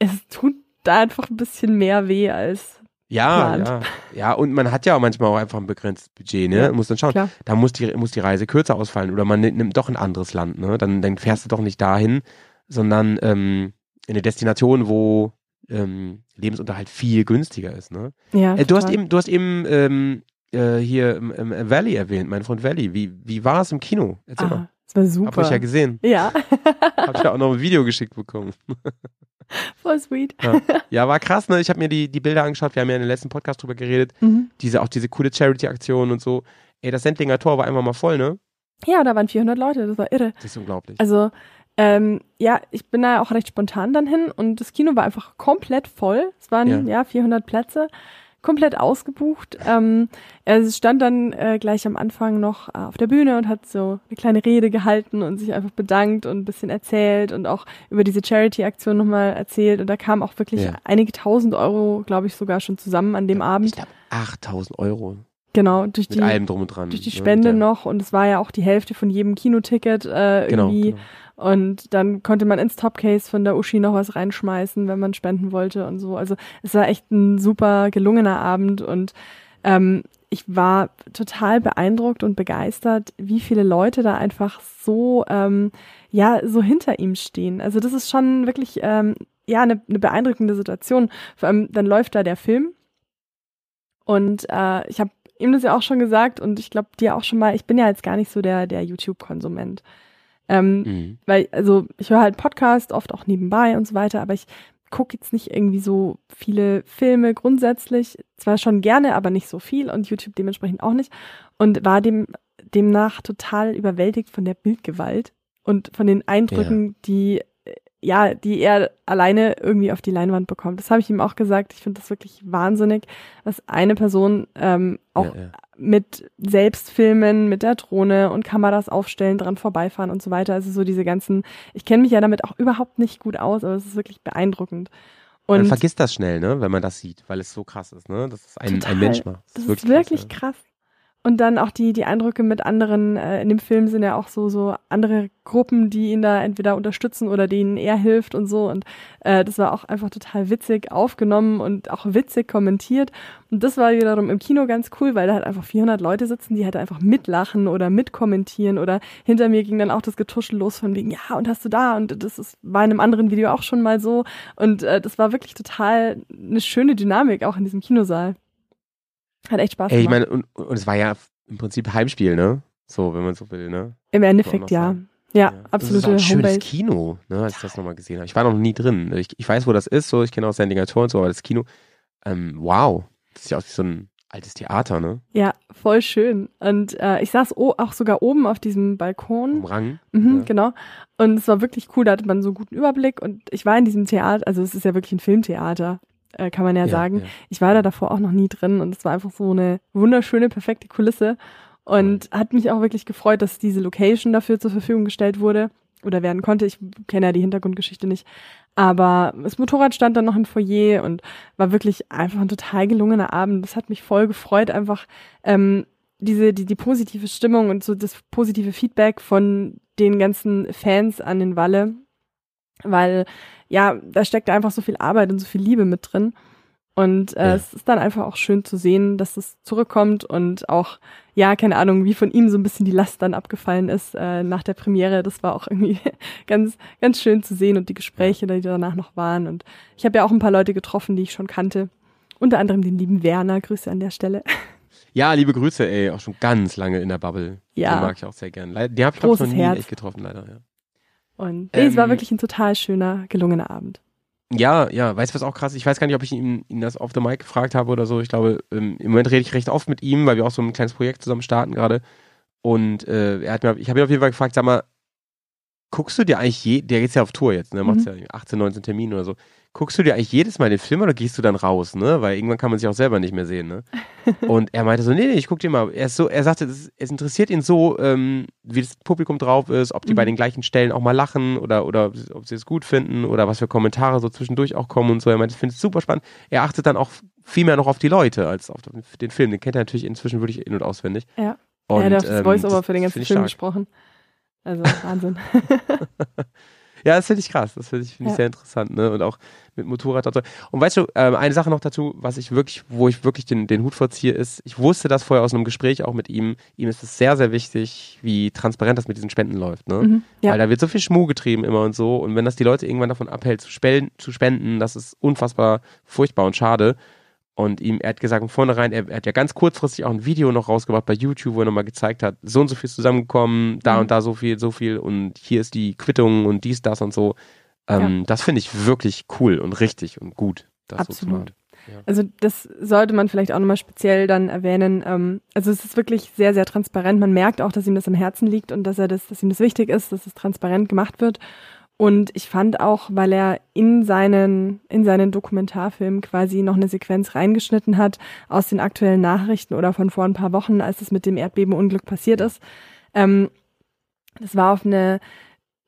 es tut da einfach ein bisschen mehr weh als Ja, ja. Ja, und man hat ja auch manchmal auch einfach ein begrenztes Budget, ne? Ja, muss dann schauen. klar. Da muss die, muss die Reise kürzer ausfallen oder man nimmt, doch ein anderes Land, ne? Dann, dann fährst du doch nicht dahin, sondern ähm, in eine Destination, wo ähm, Lebensunterhalt viel günstiger ist, ne? Ja, Äh, du hast eben, du hast eben ähm, äh, hier im, im Valley erwähnt, mein Freund Valley. Wie, wie war es im Kino? Erzähl mal. Das war super. Hab euch ja gesehen. ja, Hab ich ja auch noch ein Video geschickt bekommen. voll sweet. Ja, ja war krass, ne? Ich habe mir die, die Bilder angeschaut. Wir haben ja in den letzten Podcast drüber geredet. Mhm. Diese, auch diese coole Charity-Aktion und so. Ey, das Sendlinger Tor war einfach mal voll, ne? Ja, da waren 400 Leute, das war irre. Das ist unglaublich. Also, ähm, ja, ich bin da auch recht spontan dann hin und das Kino war einfach komplett voll. Es waren Ja. ja, 400 Plätze, komplett ausgebucht. Ähm, er stand dann äh, gleich am Anfang noch äh, auf der Bühne und hat so eine kleine Rede gehalten und sich einfach bedankt und ein bisschen erzählt und auch über diese Charity-Aktion nochmal erzählt. Und da kamen auch wirklich Ja. einige tausend Euro, glaube ich, sogar schon zusammen an dem ich Abend. glaube 8000 Euro Genau, durch mit die, allem drum und dran. durch die ne? Spende Ja. noch und es war ja auch die Hälfte von jedem Kinoticket äh, Genau, irgendwie. genau. Und dann konnte man ins Topcase von der Uschi noch was reinschmeißen, wenn man spenden wollte und so. Also es war echt ein super gelungener Abend und ähm, ich war total beeindruckt und begeistert, wie viele Leute da einfach so ähm, ja so hinter ihm stehen. Also das ist schon wirklich ähm, ja eine, eine beeindruckende Situation. Vor allem dann läuft da der Film und äh, ich habe ihm das ja auch schon gesagt und ich glaube dir auch schon mal. Ich bin ja jetzt gar nicht so der der YouTube-Konsument. Ähm, Mhm. weil, also ich höre halt Podcast, oft auch nebenbei und so weiter, aber ich gucke jetzt nicht irgendwie so viele Filme grundsätzlich. Zwar schon gerne, aber nicht so viel und YouTube dementsprechend auch nicht. Und war dem demnach total überwältigt von der Bildgewalt und von den Eindrücken, die äh, ja, die er alleine irgendwie auf die Leinwand bekommt. Das habe ich ihm auch gesagt. Ich finde das wirklich wahnsinnig, was eine Person ähm, auch Ja, ja. Mit Selbstfilmen, mit der Drohne und Kameras aufstellen, dran vorbeifahren und so weiter. Also so diese ganzen, ich kenne mich ja damit auch überhaupt nicht gut aus, aber es ist wirklich beeindruckend. Man Und vergisst das schnell, ne, wenn man das sieht, weil es so krass ist, ne? Das ist ein, ein Mensch macht. das ist wirklich krass. Und dann auch die, die Eindrücke mit anderen, äh, in dem Film sind ja auch so, so andere Gruppen, die ihn da entweder unterstützen oder denen er hilft und so. Und äh, das war auch einfach total witzig aufgenommen und auch witzig kommentiert. Und das war wiederum im Kino ganz cool, weil da halt einfach 400 Leute sitzen, die halt einfach mitlachen oder mitkommentieren oder hinter mir ging dann auch das Getuschel los von wegen, ja, und hast du da? Und das ist, war in einem anderen Video auch schon mal so. Und äh, das war wirklich total eine schöne Dynamik auch in diesem Kinosaal. Hat echt Spaß Ey, ich gemacht. meine, und, und es war ja im Prinzip Heimspiel, ne? So, wenn man so will, ne? Im Endeffekt ja. sagen. Ja, Das ist ein schönes. Kino, ne, als ich das nochmal gesehen habe. Ich war noch nie drin. Ich, ich weiß, wo das ist, so, ich kenne auch Sendinger Tor und so, aber das Kino, ähm, wow. Das sieht aus wie so ein altes Theater, ne? Ja, voll schön. Und äh, ich saß auch sogar oben auf diesem Balkon. Im Rang. Mhm, Ja. Genau. Und es war wirklich cool, da hatte man so einen guten Überblick. Und ich war in diesem Theater, also es ist ja wirklich ein Filmtheater, äh, kann man ja, sagen. ja. Ich war da davor auch noch nie drin und es war einfach so eine wunderschöne, perfekte Kulisse. Und hat mich auch wirklich gefreut, dass diese Location dafür zur Verfügung gestellt wurde oder werden konnte. Ich kenne ja die Hintergrundgeschichte nicht. Aber das Motorrad stand dann noch im Foyer und war wirklich einfach ein total gelungener Abend. Das hat mich voll gefreut, einfach ähm, diese, die, die positive Stimmung und so das positive Feedback von den ganzen Fans an den Walle, weil ja, da steckt einfach so viel Arbeit und so viel Liebe mit drin. Und äh, ja. es ist dann einfach auch schön zu sehen, dass es zurückkommt und auch, ja, keine Ahnung, wie von ihm so ein bisschen die Last dann abgefallen ist äh, nach der Premiere. Das war auch irgendwie ganz, ganz schön zu sehen und die Gespräche, die danach noch waren. Und ich habe ja auch ein paar Leute getroffen, die ich schon kannte. Unter anderem den lieben Werner. Grüße an der Stelle. Ja, liebe Grüße, ey, auch schon ganz lange in der Bubble. Ja. Den mag ich auch sehr gern. Die habe ich, glaube ich, noch nie Herz. echt getroffen, leider, ja. Und nee, ähm, es war ähm, wirklich ein total schöner, gelungener Abend. Ja, ja, weißt du was auch krass? Ich weiß gar nicht, ob ich ihn, ihn das auf the mic gefragt habe oder so. Ich glaube, ähm, im Moment rede ich recht oft mit ihm, weil wir auch so ein kleines Projekt zusammen starten gerade. Und äh, er hat mir, ich habe ihn auf jeden Fall gefragt, sag mal, guckst du dir eigentlich je, der geht ja auf Tour jetzt, ne? Macht mhm. ja 18, 19 Termine oder so guckst du dir eigentlich jedes Mal den Film oder gehst du dann raus, ne? Weil irgendwann kann man sich auch selber nicht mehr sehen, ne? Und er meinte so, nee, nee, ich guck dir mal. Er ist so, er sagte, es, es interessiert ihn so, ähm, wie das Publikum drauf ist, ob die mhm. bei den gleichen Stellen auch mal lachen oder, oder ob sie es gut finden oder was für Kommentare so zwischendurch auch kommen und so. Er meinte, ich finde es super spannend. Er achtet dann auch viel mehr noch auf die Leute als auf den Film. Den kennt er natürlich inzwischen wirklich in- und auswendig. Ja. Und, er hat das ähm, Voice-Over für den ganzen Film gesprochen. Also Wahnsinn. Ja, das finde ich krass. Das finde ich, find ich sehr interessant, ne? Und auch mit Motorrad und so. Und weißt du, ähm, eine Sache noch dazu, was ich wirklich, wo ich wirklich den, den Hut vorziehe, ist, ich wusste das vorher aus einem Gespräch auch mit ihm. Ihm ist es sehr, sehr wichtig, wie transparent das mit diesen Spenden läuft, ne? Mhm, ja. Weil da wird so viel Schmuh getrieben immer und so. Und wenn das die Leute irgendwann davon abhält, zu, spenden, zu spenden, das ist unfassbar furchtbar und schade. Und ihm, er hat gesagt von vornherein, er, er, hat ja ganz kurzfristig auch ein Video noch rausgebracht bei YouTube, wo er nochmal gezeigt hat, so und so viel ist zusammengekommen, da mhm. und da so viel, so viel und hier ist die Quittung und dies, das und so. Ähm, ja. Das finde ich wirklich cool und richtig und gut, das Absolut. So ja. Also das sollte man vielleicht auch nochmal speziell dann erwähnen. Ähm, also es ist wirklich sehr, sehr transparent. Man merkt auch, dass ihm das am Herzen liegt und dass er das, dass ihm das wichtig ist, dass es transparent gemacht wird. Und ich fand auch, weil er in seinen, in seinen Dokumentarfilm quasi noch eine Sequenz reingeschnitten hat aus den aktuellen Nachrichten oder von vor ein paar Wochen, als es mit dem Erdbebenunglück passiert ist. Ähm, das war auf eine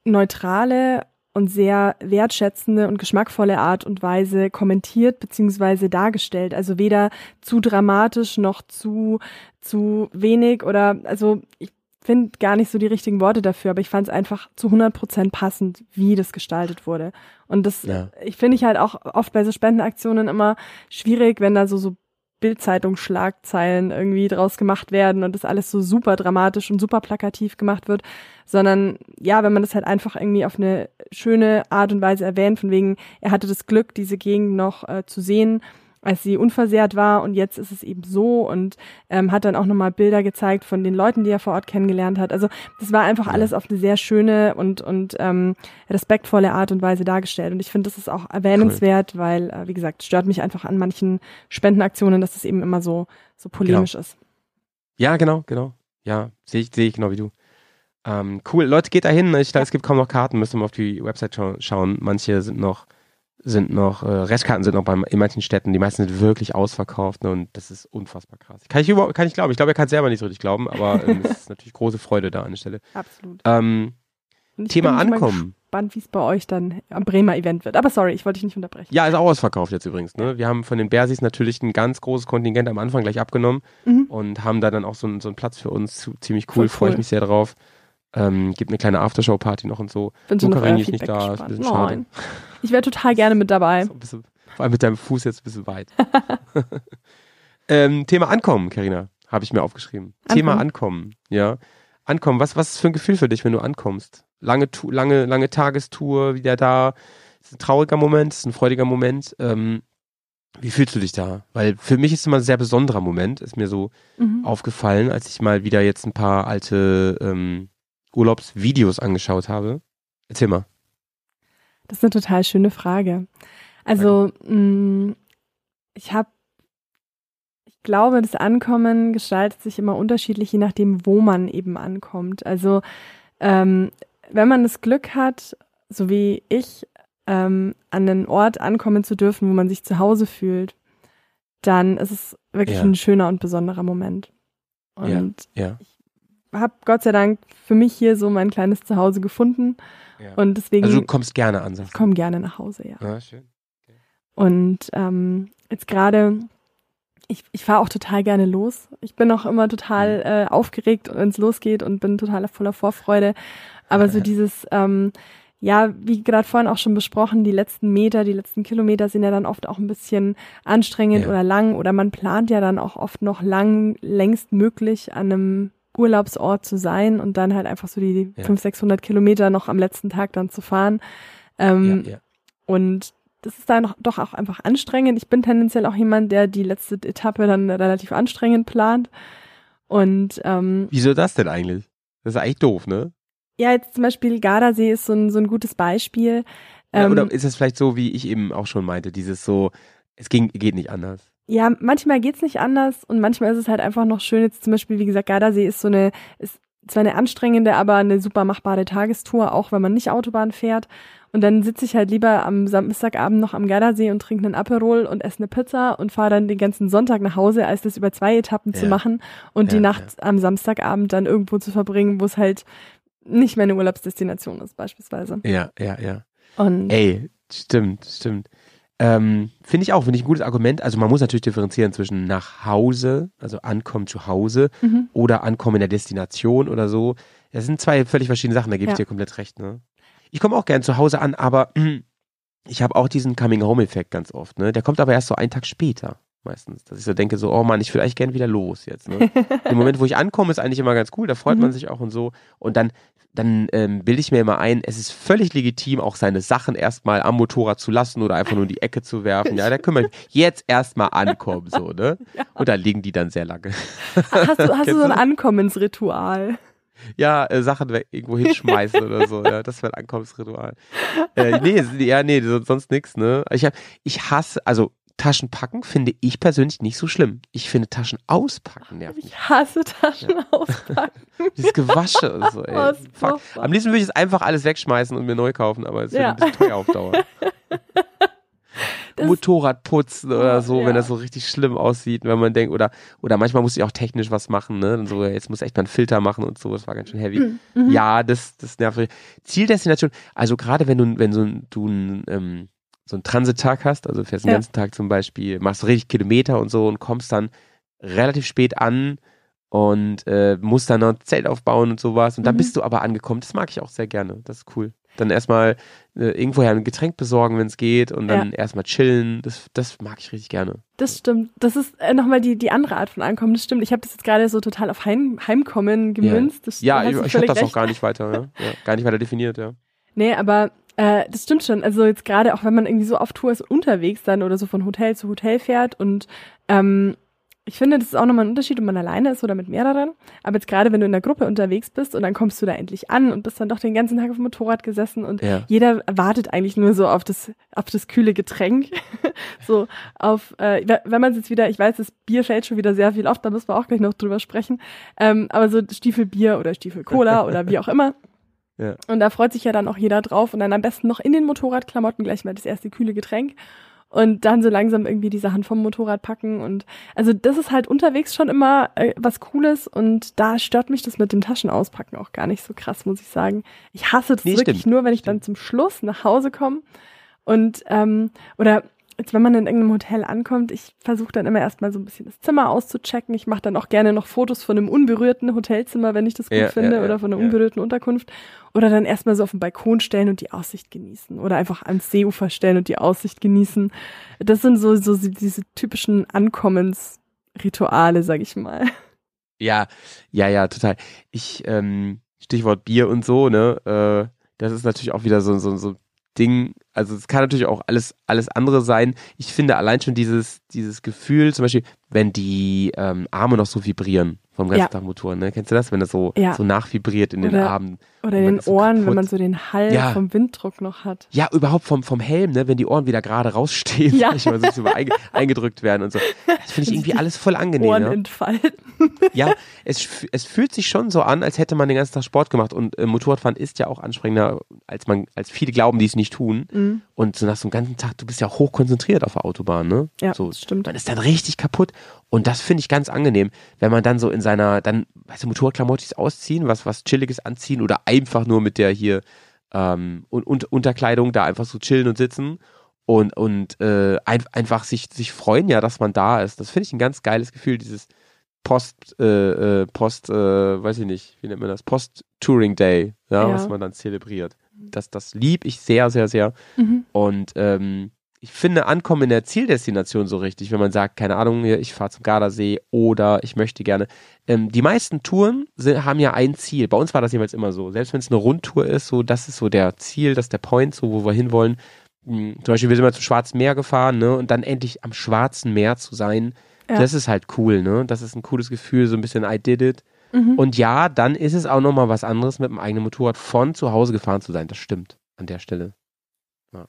neutrale und sehr wertschätzende und geschmackvolle Art und Weise kommentiert beziehungsweise dargestellt. Also weder zu dramatisch noch zu, zu wenig oder, also ich finde gar nicht so die richtigen Worte dafür, aber ich fand es einfach zu 100 Prozent passend, wie das gestaltet wurde. Und das, ja. ich finde ich halt auch oft bei so Spendenaktionen immer schwierig, wenn da so, so Bildzeitungsschlagzeilen irgendwie draus gemacht werden und das alles so super dramatisch und super plakativ gemacht wird, sondern ja, wenn man das halt einfach irgendwie auf eine schöne Art und Weise erwähnt, von wegen, er hatte das Glück, diese Gegend noch äh, zu sehen als sie unversehrt war und jetzt ist es eben so und ähm, hat dann auch nochmal Bilder gezeigt von den Leuten, die er vor Ort kennengelernt hat. Also das war einfach alles auf eine sehr schöne und, und ähm, respektvolle Art und Weise dargestellt. Und ich finde, das ist auch erwähnenswert, cool. weil, äh, wie gesagt, stört mich einfach an manchen Spendenaktionen, dass es eben immer so, so polemisch genau. ist. Ja, genau, genau. Ja, sehe ich, sehe ich genau wie du. Ähm, cool, Leute, geht da hin. Ich glaube, es gibt kaum noch Karten, müssen wir auf die Website schauen. Manche sind noch sind noch, äh, Restkarten sind noch bei, in manchen Städten, die meisten sind wirklich ausverkauft ne, und das ist unfassbar krass. Kann ich überhaupt, kann ich glauben. Ich glaube, er kann es selber nicht so richtig glauben, aber ähm, es ist natürlich große Freude da an der Stelle. Absolut. Ähm, Thema Ankommen. Spannend, wie es bei euch dann am Bremer Event wird. Aber sorry, ich wollte dich nicht unterbrechen. Ja, ist auch ausverkauft jetzt übrigens. Ne? Wir haben von den Bersis natürlich ein ganz großes Kontingent am Anfang gleich abgenommen mhm. und haben da dann auch so, so einen Platz für uns. Ziemlich cool, freue ich mich sehr drauf. Ähm, gibt eine kleine Aftershow-Party noch und so. Bin so ist nicht da, ist ein bisschen schade. Ich wäre total gerne mit dabei. Bisschen, vor allem mit deinem Fuß jetzt ein bisschen weit. ähm, Thema Ankommen, Karina, habe ich mir aufgeschrieben. Ankommen. Thema Ankommen, ja. Ankommen, was, was ist für ein Gefühl für dich, wenn du ankommst? Lange, lange, lange Tagestour, wieder da. Ist ein trauriger Moment, ist ein freudiger Moment. Ähm, wie fühlst du dich da? Weil für mich ist es immer ein sehr besonderer Moment, ist mir so mhm. aufgefallen, als ich mal wieder jetzt ein paar alte ähm, Urlaubsvideos angeschaut habe? Erzähl mal. Das ist eine total schöne Frage. Also, mh, mm, ich habe, ich glaube, das Ankommen gestaltet sich immer unterschiedlich, je nachdem, wo man eben ankommt. Also, ähm, wenn man das Glück hat, so wie ich, ähm, an einen Ort ankommen zu dürfen, wo man sich zu Hause fühlt, dann ist es wirklich ja. ein schöner und besonderer Moment. Und ja, ja. ich habe Gott sei Dank für mich hier so mein kleines Zuhause gefunden. Ja. Und deswegen. Also du kommst gerne an, Ich komme gerne nach Hause, ja. Ah, schön. Okay. Und ähm, jetzt gerade Ich, ich fahre auch total gerne los. Ich bin auch immer total Mhm. äh, aufgeregt, wenn es losgeht und bin total voller Vorfreude. Aber so dieses, ähm, ja, wie gerade vorhin auch schon besprochen, die letzten Meter, die letzten Kilometer sind ja dann oft auch ein bisschen anstrengend Ja. oder lang oder man plant ja dann auch oft noch lang, längst möglich an einem Urlaubsort zu sein und dann halt einfach so die Ja. 500, 600 Kilometer noch am letzten Tag dann zu fahren. Ähm, ja, ja. und das ist dann doch auch einfach anstrengend. Ich bin tendenziell auch jemand, der die letzte Etappe dann relativ anstrengend plant. Und ähm, Wieso das denn eigentlich? Das ist eigentlich doof, ne? ja, jetzt zum Beispiel Gardasee ist so ein, so ein gutes Beispiel. Ja, Ähm, oder ist es vielleicht so, wie ich eben auch schon meinte, dieses so, es ging, geht nicht anders. Ja, manchmal geht's nicht anders und manchmal ist es halt einfach noch schön. Jetzt zum Beispiel, wie gesagt, Gardasee ist so eine, ist zwar eine anstrengende, aber eine super machbare Tagestour, auch wenn man nicht Autobahn fährt. Und dann sitze ich halt lieber am Samstagabend noch am Gardasee und trinke einen Aperol und esse eine Pizza und fahre dann den ganzen Sonntag nach Hause, als das über zwei Etappen zu Ja. machen und die Ja, Nacht am Samstagabend dann irgendwo zu verbringen, wo es halt nicht meine Urlaubsdestination ist, beispielsweise. Ja, ja, ja. Und Ey, stimmt, stimmt. Ähm, finde ich auch, finde ich ein gutes Argument. Also man muss natürlich differenzieren zwischen nach Hause, also ankommen zu Hause mhm. oder ankommen in der Destination oder so. Das sind zwei völlig verschiedene Sachen, da gebe ich Ja. dir komplett recht. Ne? Ich komme auch gern zu Hause an, aber ich habe auch diesen Coming-Home-Effekt ganz oft. Ne? Der kommt aber erst so einen Tag später meistens. Dass ich so denke, so, oh Mann, ich will eigentlich gern wieder los jetzt. Ne? Im Moment, wo ich ankomme, ist eigentlich immer ganz cool, da freut Mhm. man sich auch und so. Und dann, dann ähm, bilde ich mir immer ein, es ist völlig legitim, auch seine Sachen erstmal am Motorrad zu lassen oder einfach nur in die Ecke zu werfen. Ja, da ich mich. Jetzt erstmal ankommen, so, ne? Und da liegen die dann sehr lange. hast du, hast du so ein? Ankommensritual? Ja, äh, Sachen weg, irgendwo hinschmeißen oder so. Ja, das wäre ein Ankommensritual. Äh, nee, ja, nee, so- sonst nix, ne? Ich, hab, ich hasse, also Taschen packen finde ich persönlich nicht so schlimm. Ich finde Taschen auspacken nervt mich. Ich hasse Taschen auspacken. Dieses Gewasche und so, ey. Fuck. Am liebsten würde ich es einfach alles wegschmeißen und mir neu kaufen, aber es wird Ja. ein bisschen teuer auf Dauer. Das- Motorrad putzen oder so, ja. wenn das so richtig schlimm aussieht, wenn man denkt, oder, oder manchmal muss ich auch technisch was machen, ne? Und so, jetzt muss echt mal einen Filter machen und so, das war ganz schön heavy. Mhm. Ja, das, das nervt. mich. Zieldestination, also gerade wenn du, wenn so, ein- du ein, ähm, so einen Transittag hast, also fährst den Ja. ganzen Tag zum Beispiel, machst richtig Kilometer und so und kommst dann relativ spät an und äh, musst dann noch ein Zelt aufbauen und sowas und dann Mhm. bist du aber angekommen. Das mag ich auch sehr gerne. Das ist cool. Dann erstmal äh, irgendwoher ein Getränk besorgen, wenn es geht und dann erstmal chillen. Das, das mag ich richtig gerne. Das stimmt. Das ist äh, nochmal die, die andere Art von Ankommen. Das stimmt. Ich habe das jetzt gerade so total auf Heim, Heimkommen gemünzt. Das, Ja, ich, ich habe das auch gar nicht weiter, ja. ja. Gar nicht weiter definiert, ja. Nee, aber äh, das stimmt schon. Also jetzt gerade auch wenn man irgendwie so auf Tour ist und unterwegs dann oder so von Hotel zu Hotel fährt und ähm, ich finde, das ist auch nochmal ein Unterschied, ob man alleine ist oder mit mehreren. Aber jetzt gerade, wenn du in der Gruppe unterwegs bist und dann kommst du da endlich an und bist dann doch den ganzen Tag auf dem Motorrad gesessen und Ja. jeder wartet eigentlich nur so auf das, auf das kühle Getränk. so auf, äh, wenn man jetzt wieder, ich weiß, das Bier fällt schon wieder sehr viel auf, da müssen wir auch gleich noch drüber sprechen. Ähm, aber so Stiefel Bier oder Stiefel Cola oder wie auch immer. Ja. Und da freut sich ja dann auch jeder drauf und dann am besten noch in den Motorradklamotten gleich mal das erste kühle Getränk und dann so langsam irgendwie die Sachen vom Motorrad packen und also das ist halt unterwegs schon immer äh, was Cooles und da stört mich das mit dem Taschenauspacken auch gar nicht so krass, muss ich sagen. Ich hasse das Nee, wirklich stimmt. nur, wenn ich dann zum Schluss nach Hause komme und ähm, oder jetzt wenn man in irgendeinem Hotel ankommt, ich versuche dann immer erstmal so ein bisschen das Zimmer auszuchecken. Ich mache dann auch gerne noch Fotos von einem unberührten Hotelzimmer, wenn ich das gut Ja, finde, ja, oder von einer ja. unberührten Unterkunft. Oder dann erstmal so auf den Balkon stellen und die Aussicht genießen. Oder einfach ans Seeufer stellen und die Aussicht genießen. Das sind so, so diese typischen Ankommensrituale, sag ich mal. Ja, ja, ja, total. Ich, ähm, Stichwort Bier und so, ne, äh, das ist natürlich auch wieder so, so, so Ding, also es kann natürlich auch alles, alles andere sein. Ich finde allein schon dieses, dieses Gefühl, zum Beispiel, wenn die ähm, Arme noch so vibrieren vom ganzen Ja. Tag Motoren, ne? Kennst du das? Wenn das so, Ja. so nachvibriert in den Oder- Armen. Oder in den so Ohren, kaputt. wenn man so den Hall Ja. vom Winddruck noch hat. Ja, überhaupt vom, vom Helm, ne, wenn die Ohren wieder gerade rausstehen, Ja. ich mal, so, so einge, eingedrückt werden und so. Das finde ich irgendwie alles voll angenehm. Ohren ne? entfalten. Ja, es, es fühlt sich schon so an, als hätte man den ganzen Tag Sport gemacht. Und äh, Motorradfahren ist ja auch anstrengender, als man, als viele glauben, die es nicht tun. Mhm. Und so nach so einem ganzen Tag, du bist ja hochkonzentriert auf der Autobahn, ne? Ja, so, das stimmt. Man ist dann richtig kaputt. Und das finde ich ganz angenehm, wenn man dann so in seiner, dann, weißt du, Motorradklamottis ausziehen, was, was Chilliges anziehen oder einfach nur mit der hier ähm, und, und Unterkleidung da einfach so chillen und sitzen und, und äh, ein, einfach sich, sich freuen ja, dass man da ist. Das finde ich ein ganz geiles Gefühl, dieses Post, äh, äh, Post, äh, weiß ich nicht, wie nennt man das? Post-Touring Day, ja, Ja. was man dann zelebriert. Das, das lieb ich sehr, sehr, sehr. Mhm. Und ähm, ich finde Ankommen in der Zieldestination so richtig, wenn man sagt, keine Ahnung, ich fahre zum Gardasee oder ich möchte gerne. Ähm, die meisten Touren sind, haben ja ein Ziel. Bei uns war das jeweils immer so. Selbst wenn es eine Rundtour ist, so das ist so der Ziel, das ist der Point, so wo wir hinwollen. Hm, Zum Beispiel, wir sind mal zum Schwarzen Meer gefahren, ne? Und dann endlich am Schwarzen Meer zu sein, Ja. das ist halt cool, ne? Das ist ein cooles Gefühl, so ein bisschen I did it. Mhm. Und ja, dann ist es auch nochmal was anderes, mit dem eigenen Motorrad von zu Hause gefahren zu sein. Das stimmt an der Stelle. Ja.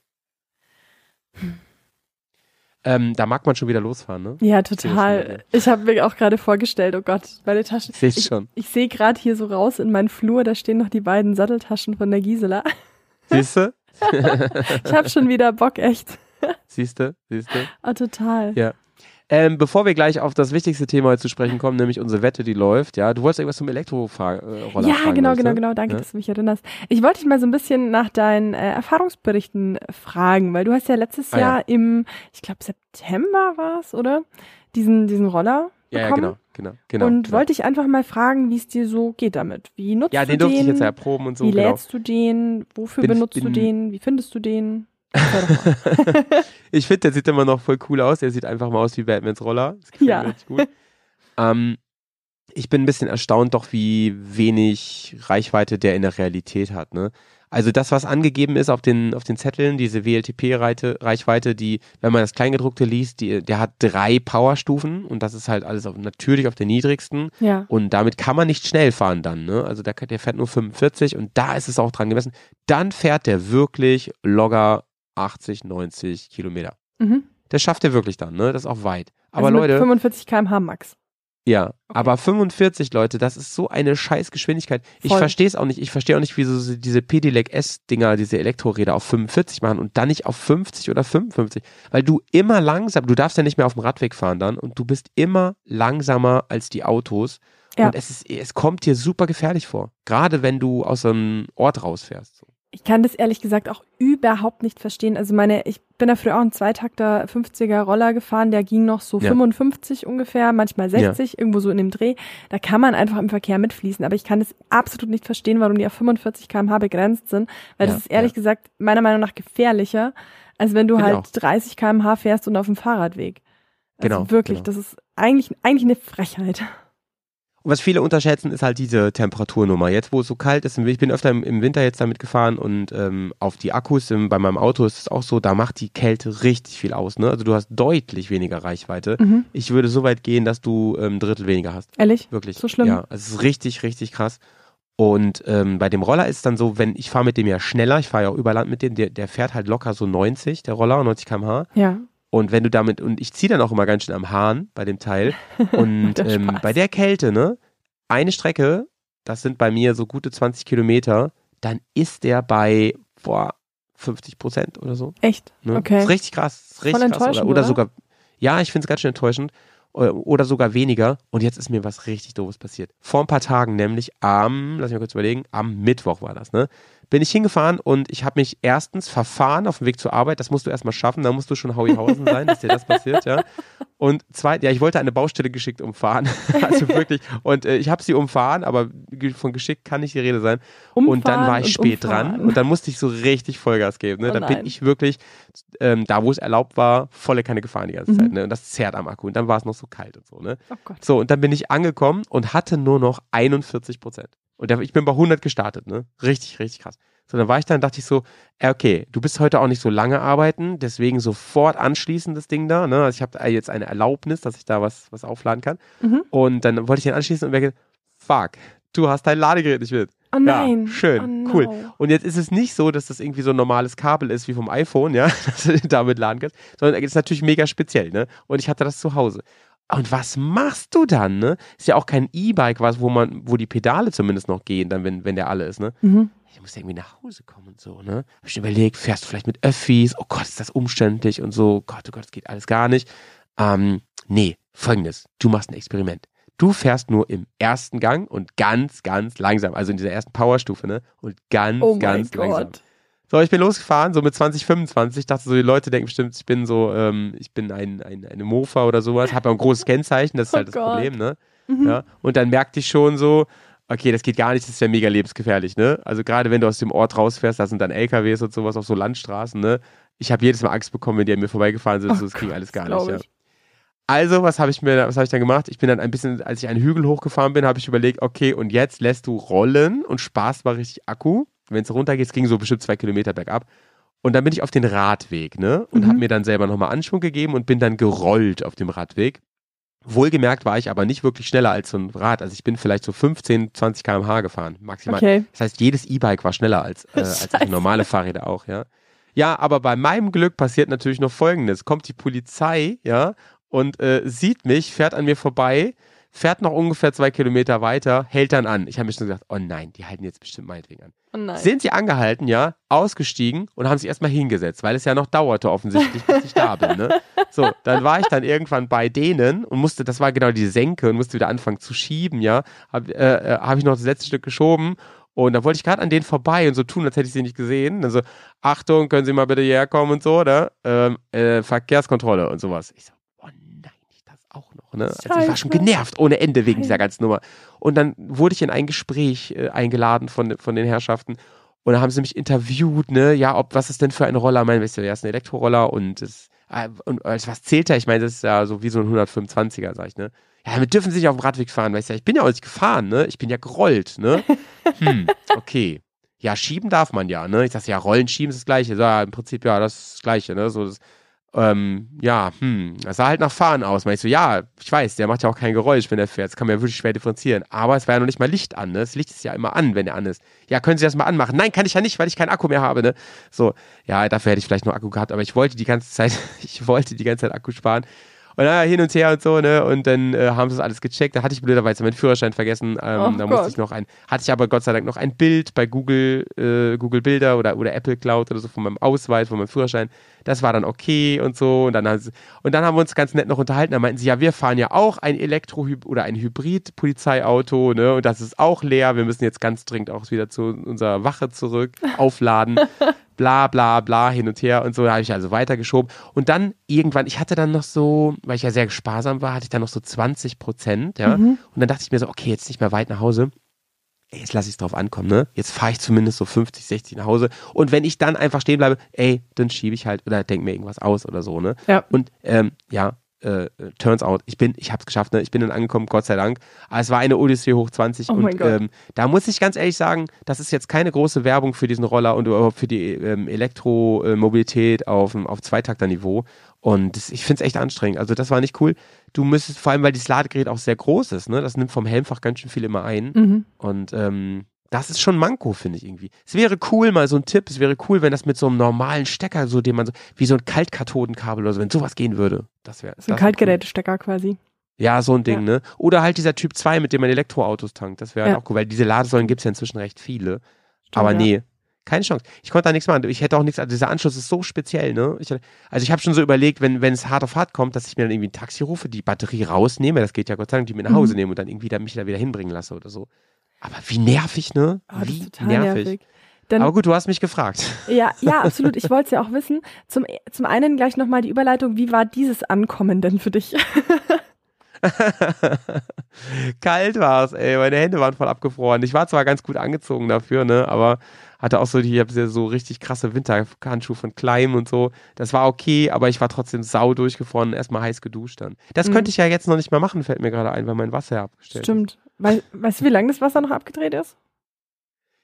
Ähm, da mag man schon wieder losfahren, ne? Ja, total. Ich habe mir auch gerade vorgestellt, oh Gott, meine Taschen. Sehe ich Ich, schon. ich sehe gerade hier so raus in meinen Flur, da stehen noch die beiden Satteltaschen von der Gisela. Siehst du? Ich habe schon wieder Bock, echt. Siehst du? Siehst du? Ah, total. Ja. Ähm, bevor wir gleich auf das wichtigste Thema zu sprechen kommen, nämlich unsere Wette, die läuft, ja, du wolltest irgendwas zum Elektroroller Ja, fragen. genau, ich, genau, ne? genau. Danke, Ja. dass du mich erinnerst. Ich wollte dich mal so ein bisschen nach deinen äh, Erfahrungsberichten fragen, weil du hast ja letztes Ah, ja. Jahr im, ich glaube September war es, oder? Diesen, diesen Roller Ja, ja, bekommen. genau, genau, genau. und genau. wollte ich einfach mal fragen, wie es dir so geht damit. Wie nutzt ja, du den durfte ich den? jetzt ja erproben und so, wie genau. lädst du den? Wofür Bin- benutzt du bin- den? Wie findest du den? Ich finde, der sieht immer noch voll cool aus. Der sieht einfach mal aus wie Batmans Roller. Das gefällt Ja. mir richtig gut. ähm, ich bin ein bisschen erstaunt doch, wie wenig Reichweite der in der Realität hat. Ne? Also das, was angegeben ist auf den, auf den Zetteln, diese WLTP-Reichweite, die, wenn man das Kleingedruckte liest, die, der hat drei Powerstufen und das ist halt alles auf, natürlich auf der niedrigsten. ja. Und damit kann man nicht schnell fahren dann, ne? Also der, der fährt nur 45 und da ist es auch dran gemessen. Dann fährt der wirklich locker 80, 90 Kilometer. Mhm. Das schafft er wirklich dann, ne? Das ist auch weit. Aber also Leute, 45 km/h Max. ja, aber 45 Leute, das ist so eine scheiß Geschwindigkeit. Ich Voll. verstehe es auch nicht. Ich verstehe auch nicht, wieso diese Pedelec S-Dinger, diese Elektroräder auf 45 machen und dann nicht auf 50 oder 55. Weil du immer langsam, du darfst ja nicht mehr auf dem Radweg fahren dann und du bist immer langsamer als die Autos. Ja. Und es, ist, es kommt dir super gefährlich vor. Gerade wenn du aus einem Ort rausfährst. So. Ich kann das ehrlich gesagt auch überhaupt nicht verstehen. Also meine, ich bin da früher auch einen Zweitakter 50er Roller gefahren, der ging noch so Ja. 55 ungefähr, manchmal 60, irgendwo so in dem Dreh. Da kann man einfach im Verkehr mitfließen. Aber ich kann es absolut nicht verstehen, warum die auf 45 km/h begrenzt sind, weil Ja, das ist ehrlich ja. gesagt meiner Meinung nach gefährlicher, als wenn du ich halt auch. 30 km/h fährst und auf dem Fahrradweg. Also Genau, wirklich, genau. das ist eigentlich, eigentlich eine Frechheit. Und was viele unterschätzen, ist halt diese Temperaturnummer. Jetzt, wo es so kalt ist, ich bin öfter im, Winter jetzt damit gefahren und ähm, auf die Akkus im, bei meinem Auto ist es auch so, da macht die Kälte richtig viel aus. Ne? Also du hast deutlich weniger Reichweite. Mhm. Ich würde so weit gehen, dass du ähm, ein Drittel weniger hast. Ehrlich? Wirklich. So schlimm? Ja, es ist richtig, richtig krass. Und ähm, bei dem Roller ist es dann so, wenn ich fahre mit dem ja schneller, ich fahre ja auch über Land mit dem, der, der fährt halt locker so 90, der Roller, 90 km/h. Ja. Und wenn du damit, und ich ziehe dann auch immer ganz schön am Hahn bei dem Teil. Und ähm, bei der Kälte, ne, eine Strecke, das sind bei mir so gute 20 Kilometer, dann ist der bei, boah, 50 Prozent oder so. Echt? Ne? Okay. Ist richtig krass. Ist richtig Voll krass. Oder, enttäuschend, oder oder? sogar, ja, ich finde es ganz schön enttäuschend. Oder, oder sogar weniger. Und jetzt ist mir was richtig doofes passiert. Vor ein paar Tagen, nämlich am, lass mich mal kurz überlegen, am Mittwoch war das, ne? Bin ich hingefahren und ich habe mich erstens verfahren auf dem Weg zur Arbeit. Das musst du erstmal schaffen. Da musst du schon Hauihausen sein, dass dir das passiert, ja. Und zweitens, ja, ich wollte eine Baustelle geschickt umfahren. also wirklich. Und äh, ich habe sie umfahren, aber von geschickt kann nicht die Rede sein. und dann Umfahren war ich spät umfahren. dran und dann musste ich so richtig Vollgas geben. Ne? Oh dann bin ich wirklich, ähm, da wo es erlaubt war, volle Kanne gefahren die ganze Mhm. Zeit. Ne? Und das zerrt am Akku. Und dann war es noch so kalt und so. Ne? Oh. So, und dann bin ich angekommen und hatte nur noch 41 Prozent. Und da, ich bin bei 100 gestartet. Ne? Richtig, richtig krass. So, dann war ich dann, dachte ich so, okay, du bist heute auch nicht so lange arbeiten, deswegen sofort anschließen das Ding da. Ne? Also ich habe jetzt eine Erlaubnis, dass ich da was, was aufladen kann. Mhm. Und dann wollte ich den anschließen und merke, fuck, du hast dein Ladegerät nicht mit. Oh nein. Ja, schön, oh cool. no. Und jetzt ist es nicht so, dass das irgendwie so ein normales Kabel ist wie vom iPhone, ja, dass du damit laden kannst, sondern es ist natürlich mega speziell, ne? Und ich hatte das zu Hause. Und was machst du dann, ne? Ist ja auch kein E-Bike, was, wo man, wo die Pedale zumindest noch gehen, dann, wenn, wenn der alle ist, ne? Mhm. Ich muss irgendwie nach Hause kommen und so, ne? Hab ich überlegt, fährst du vielleicht mit Öffis? Oh Gott, ist das umständlich und so. Gott, oh Gott, das geht alles gar nicht. Ähm, nee, folgendes. Du machst ein Experiment. Du fährst nur im ersten Gang und ganz, ganz langsam. Also in dieser ersten Powerstufe, ne? Und ganz, Oh ganz langsam. So, ich bin losgefahren, so mit 20, 25. Dachte so, die Leute denken bestimmt, ich bin so, ähm, ich bin ein, ein, eine Mofa oder sowas. Habe ja ein großes Kennzeichen, das ist Oh halt das Gott. Problem, ne? Mhm. Ja. Und dann merkte ich schon so, okay, das geht gar nicht, das ist ja mega lebensgefährlich, ne? Also gerade wenn du aus dem Ort rausfährst, da sind dann LKWs und sowas auf so Landstraßen, ne? Ich habe jedes Mal Angst bekommen, wenn die an mir vorbeigefahren sind. Oh so, das ging alles gar nicht. Ja. Also, was habe ich mir, was habe ich dann gemacht? Ich bin dann ein bisschen, als ich einen Hügel hochgefahren bin, habe ich überlegt, okay, und jetzt lässt du rollen und sparst mal richtig Akku. Wenn es runtergeht, es ging so bestimmt zwei Kilometer bergab. Und dann bin ich auf den Radweg, ne? Und Mhm. habe mir dann selber nochmal Anschwung gegeben und bin dann gerollt auf dem Radweg. Wohlgemerkt war ich aber nicht wirklich schneller als so ein Rad. Also ich bin vielleicht so 15, 20 km/h gefahren, maximal. Okay. Das heißt, jedes E-Bike war schneller als, äh, als normale Fahrräder auch, ja. Ja, aber bei meinem Glück passiert natürlich noch Folgendes. Kommt die Polizei, ja, und äh, sieht mich, fährt an mir vorbei, fährt noch ungefähr zwei Kilometer weiter, hält dann an. Ich habe mir schon gedacht, oh nein, die halten jetzt bestimmt meinetwegen an. Oh. Sind sie angehalten, ja, ausgestiegen und haben sich erstmal hingesetzt, weil es ja noch dauerte offensichtlich, bis ich da bin. Ne? So, dann war ich dann irgendwann bei denen und musste, das war genau die Senke und musste wieder anfangen zu schieben, ja. Habe äh, äh, hab ich noch das letzte Stück geschoben und dann wollte ich gerade an denen vorbei und so tun, als hätte ich sie nicht gesehen. Dann so, Achtung, können Sie mal bitte hierher kommen und so, oder? Ähm, äh, Verkehrskontrolle und sowas. Ich so, oh nein, nicht das auch noch, ne? Also ich war schon genervt ohne Ende wegen dieser ganzen Nummer. Und dann wurde ich in ein Gespräch äh, eingeladen von, von den Herrschaften. Und da haben sie mich interviewt, ne, ja, ob, was ist denn für ein Roller? Mein, weißt du, ja, ist ein Elektroroller und das, äh, und als was zählt er? Ich meine, das ist ja so wie so ein 125er, sag ich, ne? Ja, damit dürfen sie nicht auf dem Radweg fahren, weißt du, ja, ich bin ja auch nicht gefahren, ne? Ich bin ja gerollt, ne? Hm, okay. Ja, schieben darf man ja, ne? Ich dachte, ja, rollen, schieben ist das Gleiche. So, ja, im Prinzip, ja, das ist das Gleiche, ne? So, das, ähm, ja, hm, das sah halt nach Fahren aus. Meinst du, ja, ich weiß, der macht ja auch kein Geräusch, wenn er fährt. Das kann man ja wirklich schwer differenzieren. Aber es war ja noch nicht mal Licht an, ne? Das Licht ist ja immer an, wenn er an ist. Ja, können Sie das mal anmachen? Nein, kann ich ja nicht, weil ich keinen Akku mehr habe, ne? So, ja, dafür hätte ich vielleicht noch Akku gehabt, aber ich wollte die ganze Zeit, ich wollte die ganze Zeit Akku sparen. Und dann hin und her und so, ne? Und dann äh, haben sie das alles gecheckt. Da hatte ich blöderweise meinen Führerschein vergessen. Ähm, Oh da Gott. musste ich noch ein, hatte ich aber Gott sei Dank noch ein Bild bei Google, äh, Google Bilder oder, oder Apple Cloud oder so von meinem Ausweis, von meinem Führerschein. Das war dann okay und so. Und dann, sie, und dann haben wir uns ganz nett noch unterhalten. Da meinten sie, ja, wir fahren ja auch ein Elektro- oder ein Hybrid-Polizeiauto, ne? Und das ist auch leer. Wir müssen jetzt ganz dringend auch wieder zu unserer Wache zurück, aufladen. bla bla bla hin und her und so, da habe ich also weitergeschoben. Und dann irgendwann, ich hatte dann noch so, weil ich ja sehr sparsam war, hatte ich dann noch so 20 Prozent, ja. Mhm. Und dann dachte ich mir so, okay, jetzt nicht mehr weit nach Hause. Ey, jetzt lasse ich es drauf ankommen, ne? Jetzt fahre ich zumindest so 50, 60 nach Hause. Und wenn ich dann einfach stehen bleibe, ey, dann schiebe ich halt oder denke mir irgendwas aus oder so, ne? Ja. Und ähm, ja, äh, turns out, ich bin, ich habe es geschafft, ne? Ich bin dann angekommen, Gott sei Dank. Aber es war eine Odyssee hoch 20 Oh und ähm, da muss ich ganz ehrlich sagen, das ist jetzt keine große Werbung für diesen Roller und überhaupt für die ähm, Elektromobilität auf, auf Zweitakterniveau. Und das, ich finde es echt anstrengend. Also das war nicht cool. Du müsstest, vor allem, weil dieses Ladegerät auch sehr groß ist, ne? Das nimmt vom Helmfach ganz schön viel immer ein. Mhm. Und ähm, das ist schon Manko, finde ich irgendwie. Es wäre cool, mal so ein Tipp, es wäre cool, wenn das mit so einem normalen Stecker, so den man so, wie so ein Kaltkathodenkabel oder so, wenn sowas gehen würde. Das wäre. So ein Kaltgerätestecker quasi. Ja, so ein Ding, Ja. ne? Oder halt dieser Typ 2, mit dem man Elektroautos tankt. Das wäre Ja. halt auch cool, weil diese Ladesäulen gibt es ja inzwischen recht viele. Stimmt, Aber ja. nee, keine Chance. Ich konnte da nichts machen. Ich hätte auch nichts, also dieser Anschluss ist so speziell, ne? Ich, also ich habe schon so überlegt, wenn, wenn es hart auf hart kommt, dass ich mir dann irgendwie ein Taxi rufe, die Batterie rausnehme, das geht ja Gott sei Dank, die mit nach Hause Mhm. nehme und dann irgendwie da, mich da wieder hinbringen lasse oder so. Aber wie nervig, ne? Das wie total nervig. Dann, Aber gut, du hast mich gefragt. ja, ja, absolut. Ich wollte es ja auch wissen. Zum, zum einen gleich nochmal die Überleitung. Wie war dieses Ankommen denn für dich? Kalt war es, ey. Meine Hände waren voll abgefroren. Ich war zwar ganz gut angezogen dafür, ne, aber hatte auch so die, ich hab so richtig krasse Winterhandschuhe von Kleim und so. Das war okay, aber ich war trotzdem sau durchgefroren und erstmal heiß geduscht dann. Das Mhm. könnte ich ja jetzt noch nicht mal machen, fällt mir gerade ein, weil mein Wasser ja abgestellt ist. Stimmt. Wei weißt du, wie lange das Wasser noch abgedreht ist?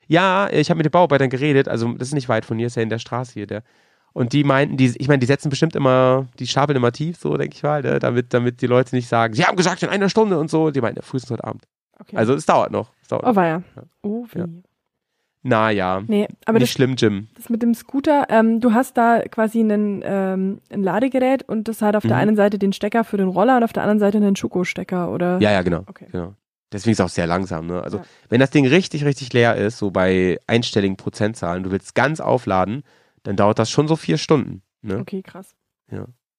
Ja, ich habe mit den Bauarbeitern geredet, also das ist nicht weit von hier, ist ja in der Straße hier, der. Und die meinten, die, ich meine, die setzen bestimmt immer, die stapeln immer tief, so denke ich mal, ne, damit, damit die Leute nicht sagen, sie haben gesagt in einer Stunde und so. Die meinten, ja, frühestens heute Abend. Okay. Also es dauert noch. Es dauert oh, war ja. Ja. Oh, wie. Ja. Na ja, Nee, aber nicht das, schlimm, Jim. das mit dem Scooter, ähm, du hast da quasi einen, ähm, ein Ladegerät und das hat auf der Mhm. einen Seite den Stecker für den Roller und auf der anderen Seite einen Schuko-Stecker, oder? Ja, ja, genau. Okay. genau. Deswegen ist es auch sehr langsam. Ne? Also Ja. wenn das Ding richtig, richtig leer ist, so bei einstelligen Prozentzahlen, du willst ganz aufladen, dann dauert das schon so vier Stunden. Ne? Okay, krass.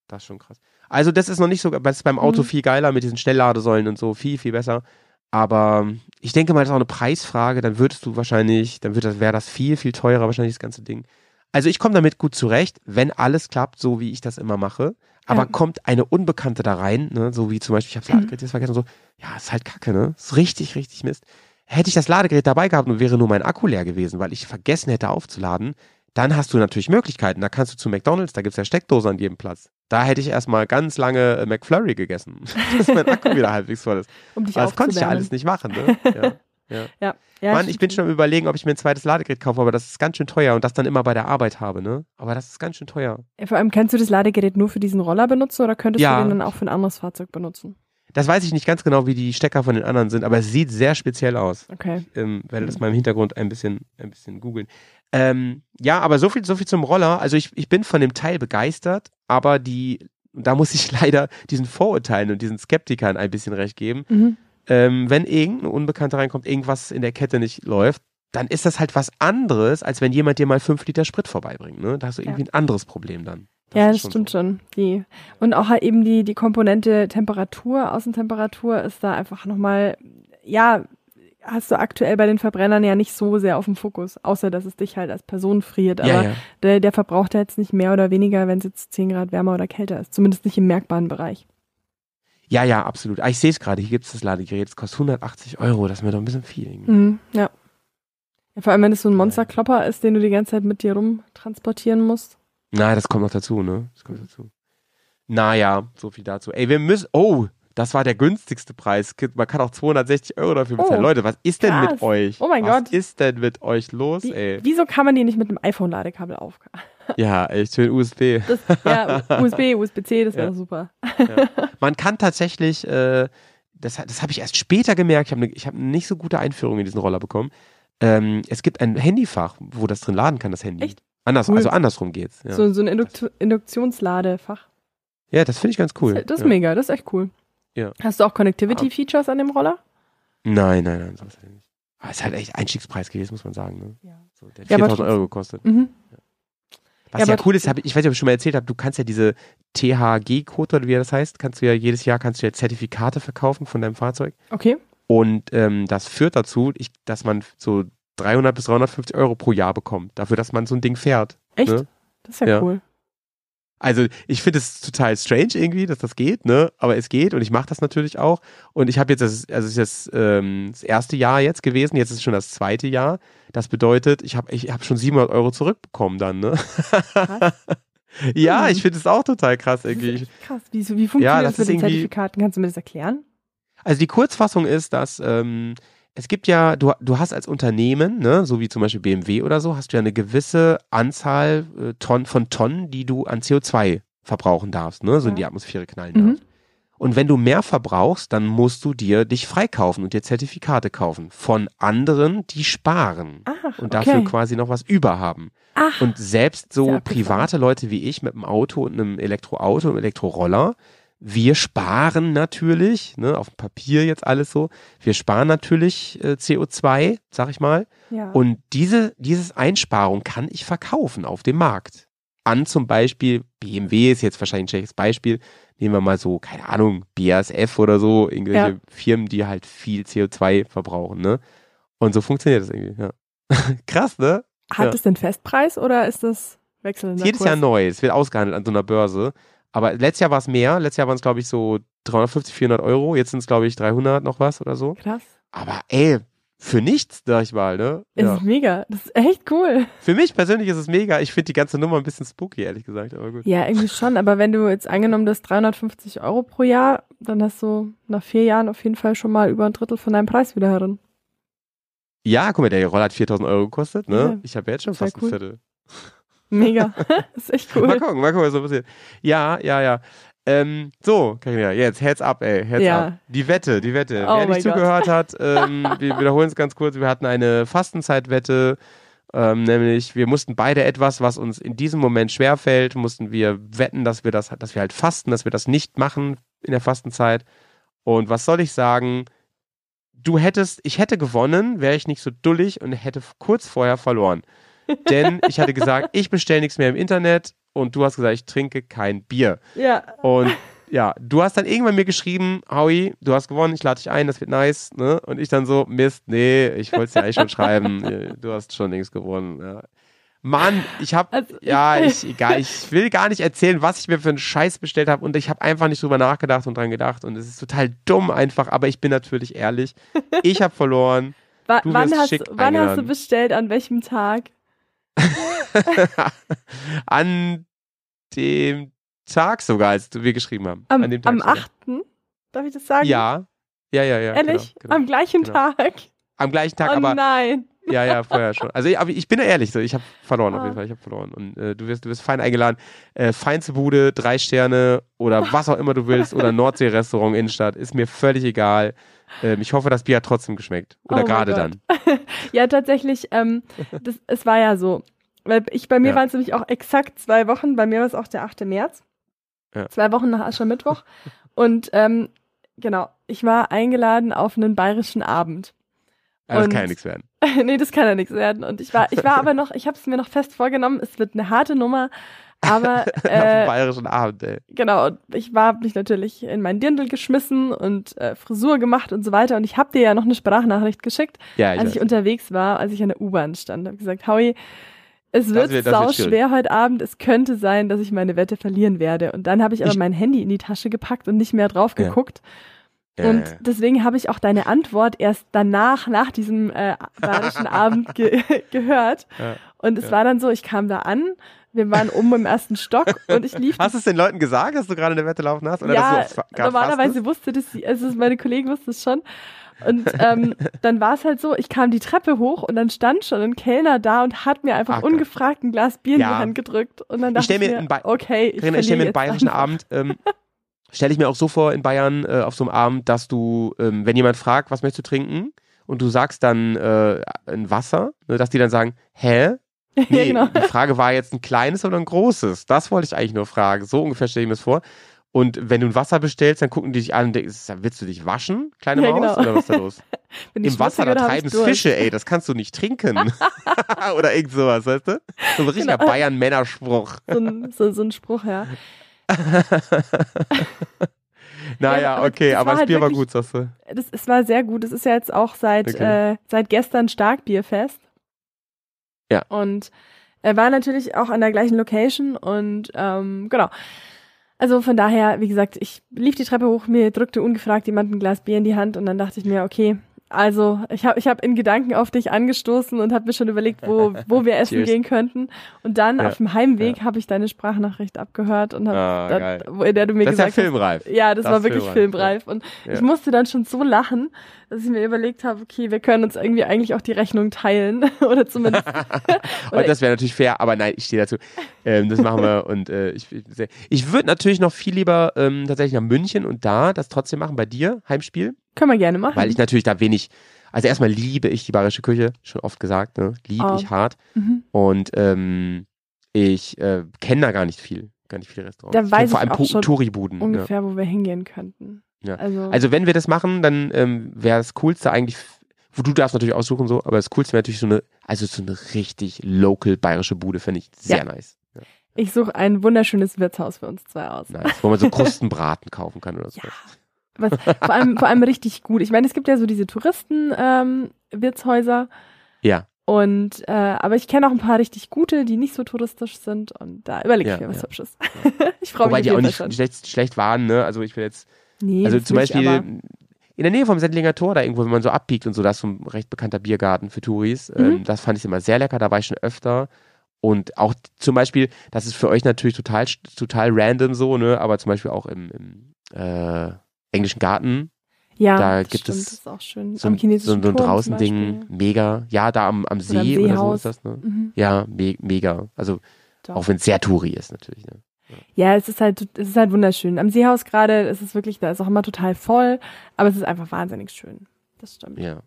Das ist schon krass. Also das ist noch nicht so, das ist beim Auto Mhm. viel geiler mit diesen Schnellladesäulen und so, viel, viel besser. Aber ich denke mal, das ist auch eine Preisfrage, dann würdest du wahrscheinlich, dann wird das, wäre das viel, viel teurer, wahrscheinlich das ganze Ding. Also ich komme damit gut zurecht, wenn alles klappt, so wie ich das immer mache. Aber Ja. kommt eine Unbekannte da rein, ne, so wie zum Beispiel, ich habe das Ladegerät jetzt vergessen, so, ja, ist halt kacke, ne? Ist richtig, richtig Mist. Hätte ich das Ladegerät dabei gehabt und wäre nur mein Akku leer gewesen, weil ich vergessen hätte aufzuladen, dann hast du natürlich Möglichkeiten. Da kannst du zu McDonalds, da gibt's ja Steckdose an jedem Platz. Da hätte ich erstmal ganz lange äh, McFlurry gegessen, dass mein Akku wieder halbwegs voll ist. Um dich Aber das konnte ich ja alles nicht machen, ne? Ja. Ja. ja Mann, ich bin schon am überlegen, ob ich mir ein zweites Ladegerät kaufe, aber das ist ganz schön teuer und das dann immer bei der Arbeit habe, ne? Aber das ist ganz schön teuer. Ja, Vor allem, kannst du das Ladegerät nur für diesen Roller benutzen oder könntest Ja. du den dann auch für ein anderes Fahrzeug benutzen? Das weiß ich nicht ganz genau, wie die Stecker von den anderen sind, aber es sieht sehr speziell aus. Okay. Ähm, werde das mal im Hintergrund ein bisschen, ein bisschen googeln. Ähm, ja, aber so viel, so viel zum Roller. Also ich, ich bin von dem Teil begeistert, aber die, da muss ich leider diesen Vorurteilen und diesen Skeptikern ein bisschen recht geben. Mhm. ähm, wenn irgendein Unbekannter reinkommt, irgendwas in der Kette nicht läuft, dann ist das halt was anderes, als wenn jemand dir mal fünf Liter Sprit vorbeibringt. Ne? Da hast du irgendwie ein anderes Problem dann. Ja, ist das schon stimmt so. schon. Die, und auch halt eben die, die Komponente Temperatur, Außentemperatur ist da einfach nochmal, ja, hast du aktuell bei den Verbrennern ja nicht so sehr auf dem Fokus, außer dass es dich halt als Person friert. Aber Ja, ja. Der, der verbraucht ja jetzt nicht mehr oder weniger, wenn es jetzt 10 Grad wärmer oder kälter ist. Zumindest nicht im merkbaren Bereich. ja, ja, absolut. Ah, ich sehe es gerade, hier gibt es das Ladegerät, das kostet 180 Euro, das ist mir doch ein bisschen viel. Mhm, ja. ja. Vor allem, wenn es so ein Monsterklopper ist, den du die ganze Zeit mit dir rumtransportieren musst. Na, das kommt noch dazu, ne? Das kommt dazu. Naja, so viel dazu. Ey, wir müssen, oh, das war der günstigste Preis. Man kann auch 260 Euro dafür bezahlen. Oh, Leute, was ist denn krass. mit euch? Oh mein was Gott. ist denn mit euch los, Wie, ey? wieso kann man die nicht mit einem iPhone-Ladekabel auf? Ja, echt schön USB. Das, ja, USB, USB-C, das wäre Ja. super. Man kann tatsächlich, äh, das, das habe ich erst später gemerkt, ich habe ne, ich hab eine nicht so gute Einführung in diesen Roller bekommen. Ähm, es gibt ein Handyfach, wo das drin laden kann, das Handy. Echt? Anders, Cool. Also andersrum geht's. Ja, So, so ein Induktu Induktionsladefach. ja das finde ich ganz cool. Das, das ist ja. mega, das ist echt cool. Ja. Hast du auch Connectivity-Features an dem Roller? Nein, nein, nein, sowas nicht. Aber es ist halt echt Einstiegspreis gewesen, muss man sagen. Ne? Ja. So, der hat Ja, aber 4000 Euro gekostet. Mhm. Was Ja, ja, cool ist, hab ich, ich weiß nicht, ob ich schon mal erzählt habe, du kannst ja diese THG-Code oder wie das heißt, kannst du ja jedes Jahr kannst du ja Zertifikate verkaufen von deinem Fahrzeug. Okay. Und ähm, das führt dazu, ich, dass man so 300 bis 350 Euro pro Jahr bekommt, dafür, dass man so ein Ding fährt. Echt? Ne? Das ist ja, Ja. cool. Also ich finde es total strange irgendwie, dass das geht, ne? Aber es geht und ich mache das natürlich auch. Und ich habe jetzt, das, also es ist jetzt ähm, das erste Jahr jetzt gewesen, jetzt ist es schon das zweite Jahr. Das bedeutet, ich habe ich hab schon 700 Euro zurückbekommen dann, ne? Krass. ja, Hm. ich finde es auch total krass Das irgendwie. krass. Wie, wie funktioniert Ja, das, das mit den Zertifikaten? Kannst du mir das erklären? Also die Kurzfassung ist, dass ähm, es gibt ja, du, du hast als Unternehmen, ne, so wie zum Beispiel BMW oder so, hast du ja eine gewisse Anzahl äh, Tonnen von Tonnen, die du an CO2 verbrauchen darfst, ne, so in die Atmosphäre knallen Mhm. darfst. Und wenn du mehr verbrauchst, dann musst du dir dich freikaufen und dir Zertifikate kaufen von anderen, die sparen Ach, und okay. dafür quasi noch was über haben. Ach, Und selbst so private Leute wie ich mit einem Auto und einem Elektroauto, einem Elektroroller, wir sparen natürlich, ne, auf dem Papier jetzt alles so, wir sparen natürlich äh, CO2, sag ich mal. ja. Und diese, dieses Einsparung kann ich verkaufen auf dem Markt. An zum Beispiel, BMW ist jetzt wahrscheinlich ein schlechtes Beispiel, nehmen wir mal so, keine Ahnung, BASF oder so, irgendwelche Ja. Firmen, die halt viel CO2 verbrauchen, ne? Und so funktioniert das irgendwie, ja. Krass, ne? Hat ja. es den Festpreis oder ist das wechselnder Jedes Kurs? Jahr neu. Es wird ausgehandelt an so einer Börse. Aber letztes Jahr war es mehr. Letztes Jahr waren es, glaube ich, so 350, 400 Euro. Jetzt sind es, glaube ich, 300 noch was oder so. Krass. Aber ey, für nichts, sag ich mal, ne? Das Ja. ist mega. Das ist echt cool. Für mich persönlich ist es mega. Ich finde die ganze Nummer ein bisschen spooky, ehrlich gesagt. Aber gut. Ja, irgendwie schon. Aber wenn du jetzt angenommen das 350 Euro pro Jahr, dann hast du nach vier Jahren auf jeden Fall schon mal über ein Drittel von deinem Preis wieder herin. Ja, guck mal, der Roller hat 4000 Euro gekostet, ne? Ja. Ich habe jetzt schon fast cool. ein Viertel. Mega. das ist echt Mal cool. gucken, mal gucken, was so passiert. Ja, ja, ja. Ähm, so, Carina, jetzt Heads up, ey, Heads Ja. up. Die Wette, die Wette. Oh Wer nicht Gott. zugehört hat, ähm, wir wiederholen es ganz kurz. Wir hatten eine Fastenzeitwette, ähm, nämlich wir mussten beide etwas, was uns in diesem Moment schwerfällt, mussten wir wetten, dass wir das, dass wir halt fasten, dass wir das nicht machen in der Fastenzeit. Und was soll ich sagen? Du hättest, ich hätte gewonnen, wäre ich nicht so dullig und hätte kurz vorher verloren. Denn ich hatte gesagt, ich bestelle nichts mehr im Internet und du hast gesagt, ich trinke kein Bier. Ja. Und ja, du hast dann irgendwann mir geschrieben, Howie, du hast gewonnen, ich lade dich ein, das wird nice, ne? Und ich dann so, Mist, nee, ich wollte es dir eigentlich schon schreiben, du hast schon nichts gewonnen. Ja. Mann, ich habe Also, ja, ich egal, ich will gar nicht erzählen, was ich mir für einen Scheiß bestellt habe und ich habe einfach nicht drüber nachgedacht und dran gedacht und es ist total dumm einfach, aber ich bin natürlich ehrlich. Ich habe verloren. Du wann hast, wann hast du bestellt? An welchem Tag? An dem Tag sogar, als wir geschrieben haben. Am, An dem Tag am sogar. 8. Darf ich das sagen? Ja. Ja, ja, ja. Ehrlich? Genau, genau. Am gleichen genau. Tag? Am gleichen Tag, oh aber nein. Ja, ja, vorher schon. Also, ich- aber ich bin ja ehrlich, so, ich habe verloren auf Ah. jeden Fall. Ich habe verloren. Und äh, du wirst, du wirst fein eingeladen. Äh, feinste Bude, drei Sterne oder was auch immer du willst oder Nordsee-Restaurant Innenstadt, ist mir völlig egal. Ähm, ich hoffe, das Bier hat trotzdem geschmeckt. Oder Oh gerade dann. Ja, tatsächlich, ähm, das, es war ja so. Weil ich, bei mir Ja. waren es nämlich auch exakt zwei Wochen, bei mir war es auch der 8. März. Ja. Zwei Wochen nach Aschermittwoch. Und ähm, genau, ich war eingeladen auf einen bayerischen Abend. Also, das Und- kann ja nichts werden. nee, das kann ja nichts werden. Und ich war, ich war aber noch, ich habe es mir noch fest vorgenommen, es wird eine harte Nummer. Aber Auf dem äh, bayerischen Abend, ey. genau, und ich war mich natürlich in meinen Dirndl geschmissen und äh, Frisur gemacht und so weiter. Und ich habe dir ja noch eine Sprachnachricht geschickt, Ja, ich als weiß. ich unterwegs war, als ich an der U-Bahn stand. habe gesagt, Howie, es wird, wird- sau schwer heute Abend. Es könnte sein, dass ich meine Wette verlieren werde. Und dann habe ich aber Ich- mein Handy in die Tasche gepackt und nicht mehr drauf geguckt. ja, und ja. deswegen habe ich auch deine Antwort erst danach, nach diesem äh, bayerischen Abend ge gehört. Ja. Und es war dann so, ich kam da an, wir waren oben im ersten Stock und ich lief. Hast du es den Leuten gesagt, dass du gerade eine Wette laufen hast? Oder ja, normalerweise wusste das, also meine Kollegen wussten es schon. Und ähm, dann war es halt so, ich kam die Treppe hoch und dann stand schon ein Kellner da und hat mir einfach Ach ungefragt ein Glas Bier in die Hand gedrückt. Und dann dachte ich, mir mir, okay, ich Carina, ich stelle mir einen bayerischen. Abend, ähm, stelle ich mir auch so vor in Bayern äh, auf so einem Abend, dass du, ähm, wenn jemand fragt, was möchtest du trinken, und du sagst dann äh, ein Wasser, ne, dass die dann sagen, hä? Nee, ja, genau. die Frage war jetzt ein kleines oder ein großes. Das wollte ich eigentlich nur fragen. So ungefähr stelle ich mir das vor. Und wenn du ein Wasser bestellst, dann gucken die dich an und denken, willst du dich waschen, kleine Ja, Maus? genau. Oder was ist da los? Im Wasser, da treiben Durst? Fische, ey, das kannst du nicht trinken. oder irgend sowas, weißt du? So ein richtiger Genau. Bayern-Männerspruch. So so, so ein Spruch, ja. Naja, aber okay, aber war das halt Bier war wirklich- gut, sagst du. Das, es war sehr gut. Es ist ja jetzt auch seit, Okay. äh, seit gestern Starkbierfest. Ja. Und er war natürlich auch an der gleichen Location und ähm, genau. Also von daher, wie gesagt, ich lief die Treppe hoch, mir drückte ungefragt jemand ein Glas Bier in die Hand und dann dachte ich mir, okay, also ich habe ich hab in Gedanken auf dich angestoßen und habe mir schon überlegt, wo, wo wir essen gehen könnten. Und dann Ja. auf dem Heimweg habe ich deine Sprachnachricht abgehört und hab, Ah, dann, geil. wo, in der du mir Das ist ja gesagt hast, filmreif. ja, das, Das war wirklich filmreif, filmreif. Und Ja. ich musste dann schon so lachen, dass ich mir überlegt habe, okay, wir können uns irgendwie eigentlich auch die Rechnung teilen. Oder zumindest. Und das wäre natürlich fair, aber nein, ich stehe dazu. Ähm, das machen wir und äh, ich, ich, ich würde natürlich noch viel lieber ähm, tatsächlich nach München und da das trotzdem machen bei dir, Heimspiel, können wir gerne machen. weil ich natürlich da wenig, also erstmal liebe ich die bayerische Küche, schon oft gesagt, ne? liebe Oh. ich hart mhm. und ähm, ich äh, kenne da gar nicht viel, gar nicht viele Restaurants. Da Ich weiß vor ich allem auch schon Touri-Buden. Ja. Ungefähr, wo wir hingehen könnten. Ja. Also, Also wenn wir das machen, dann ähm, wäre das Coolste eigentlich, wo du darfst natürlich aussuchen so, aber das Coolste wäre natürlich so eine, also so eine richtig local bayerische Bude, fände ich sehr Ja. nice. Ja, ich suche ein wunderschönes Wirtshaus für uns zwei aus. nice. Wo man so Krustenbraten kaufen kann oder so. Ja. Was, vor, allem, vor allem richtig gut. Ich meine, es gibt ja so diese Touristen-Wirtshäuser. Ja, Und äh, aber ich kenne auch ein paar richtig gute, die nicht so touristisch sind und da überlege Ja, ich mir was ja. Hübsches. ich freue mich wobei die auch nicht schlecht, schlecht waren, ne? Also ich will jetzt, Nee, also das zum Beispiel in der Nähe vom Sendlinger Tor, da irgendwo, wenn man so abbiegt und so, da ist so ein recht bekannter Biergarten für Touris. Mhm. Ähm, das fand ich immer sehr lecker, da war ich schon öfter. Und auch zum Beispiel, das ist für euch natürlich total, total random so, ne? Aber zum Beispiel auch im, im äh, englischen Garten, Ja, Da das gibt stimmt, es das ist auch schön. so, Am ein- so, so ein Turm Draußending, Beispiel. mega. Ja, da am, am am See oder so Seehaus. ist das, ne? Mhm, Ja, me mega. Also doch. auch wenn es sehr Touri ist natürlich. Ne? Ja, es ist halt, es ist halt wunderschön. Am Seehaus gerade, es ist wirklich, da ist auch immer total voll, aber es ist einfach wahnsinnig schön. Das stimmt. Ja.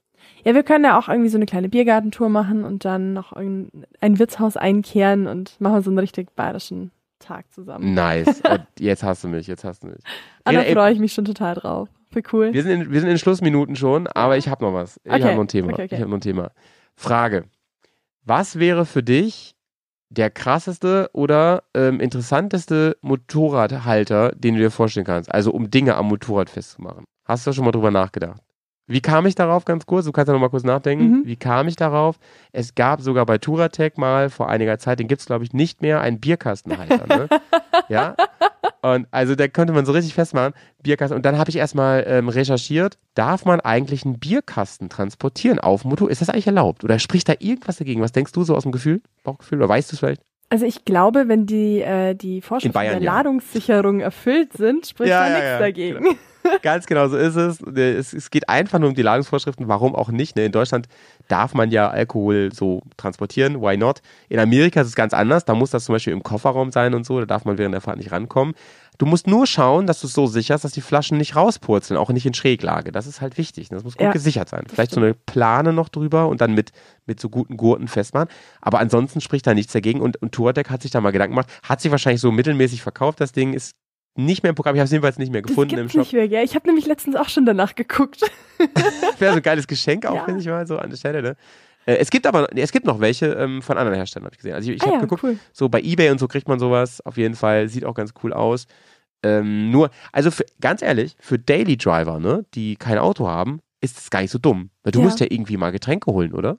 Ja. wir können ja auch irgendwie so eine kleine Biergartentour machen und dann noch ein, ein Wirtshaus einkehren und machen so einen richtig bayerischen Tag zusammen. Nice. Und jetzt hast du mich, jetzt hast du mich. Ah, da freue ich mich schon total drauf. Voll cool. wir, sind in, wir sind in Schlussminuten schon, aber ich habe noch was. Ich Okay, habe noch ein Thema. okay, okay. Ich habe noch ein Thema. Frage. Was wäre für dich der krasseste oder ähm, interessanteste Motorradhalter, den du dir vorstellen kannst? Also um Dinge am Motorrad festzumachen. Hast du da schon mal drüber nachgedacht? Wie kam ich darauf ganz kurz? Du kannst ja noch mal kurz nachdenken. Mhm. Wie kam ich darauf? Es gab sogar bei Touratec mal vor einiger Zeit, den gibt es glaube ich nicht mehr, einen Bierkastenhalter. ne? Ja. Und also da könnte man so richtig festmachen, Bierkasten. Und dann habe ich erstmal ähm, recherchiert, darf man eigentlich einen Bierkasten transportieren auf Motor? Ist das eigentlich erlaubt? Oder spricht da irgendwas dagegen? Was denkst du so aus dem Gefühl, Bauchgefühl? Oder weißt du es vielleicht? Also ich glaube, wenn die, äh, die Vorschriften Bayern, der ja. Ladungssicherung erfüllt sind, spricht Ja, da nichts ja, dagegen. Ganz genau so ist es. es. Geht einfach nur um die Ladungsvorschriften, warum auch nicht. ne? In Deutschland darf man ja Alkohol so transportieren, why not? In Amerika ist es ganz anders, da muss das zum Beispiel im Kofferraum sein und so, da darf man während der Fahrt nicht rankommen. Du musst nur schauen, dass du es so sicherst, dass die Flaschen nicht rauspurzeln, auch nicht in Schräglage. Das ist halt wichtig. Das muss gut Ja, gesichert sein. Vielleicht so eine Plane noch drüber und dann mit, mit so guten Gurten festmachen. Aber ansonsten spricht da nichts dagegen und, und Tourdeck hat sich da mal Gedanken gemacht, hat sich wahrscheinlich so mittelmäßig verkauft. Das Ding ist nicht mehr im Programm. Ich habe es jedenfalls nicht mehr gefunden im Shop. nicht mehr, gell? Ich habe nämlich letztens auch schon danach geguckt. Wäre so ein geiles Geschenk auch, Ja. finde ich mal, so an der Stelle, ne? Äh, Es gibt aber, es gibt noch welche ähm, von anderen Herstellern, habe ich gesehen. Also ich, ich ah habe ja, geguckt, cool. so bei Ebay und so kriegt man sowas auf jeden Fall, sieht auch ganz cool aus. Ähm, nur, also für, ganz ehrlich, für Daily Driver, ne, die kein Auto haben, ist es gar nicht so dumm. Weil du Ja. musst ja irgendwie mal Getränke holen, oder?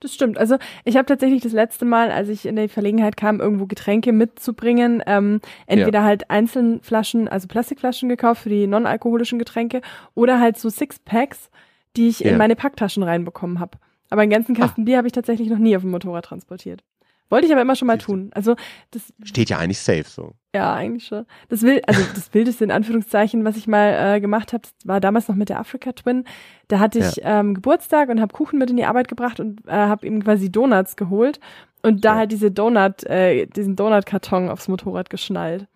Das stimmt. Also ich habe tatsächlich das letzte Mal, als ich in die Verlegenheit kam, irgendwo Getränke mitzubringen, ähm, entweder halt einzeln Flaschen, also Plastikflaschen gekauft für die non-alkoholischen Getränke oder halt so Sixpacks, die ich Ja. in meine Packtaschen reinbekommen habe. Aber einen ganzen Kasten Bier habe ich tatsächlich noch nie auf dem Motorrad transportiert. Wollte ich aber immer schon mal tun. Also das Steht ja eigentlich safe so. Ja, eigentlich schon. Das will, also das Wildeste in Anführungszeichen, was ich mal äh, gemacht habe, war damals noch mit der Africa Twin. Da hatte ich ähm, Geburtstag und habe Kuchen mit in die Arbeit gebracht und äh, habe ihm quasi Donuts geholt und da Ja. halt diese Donut, äh, diesen Donut-Karton aufs Motorrad geschnallt.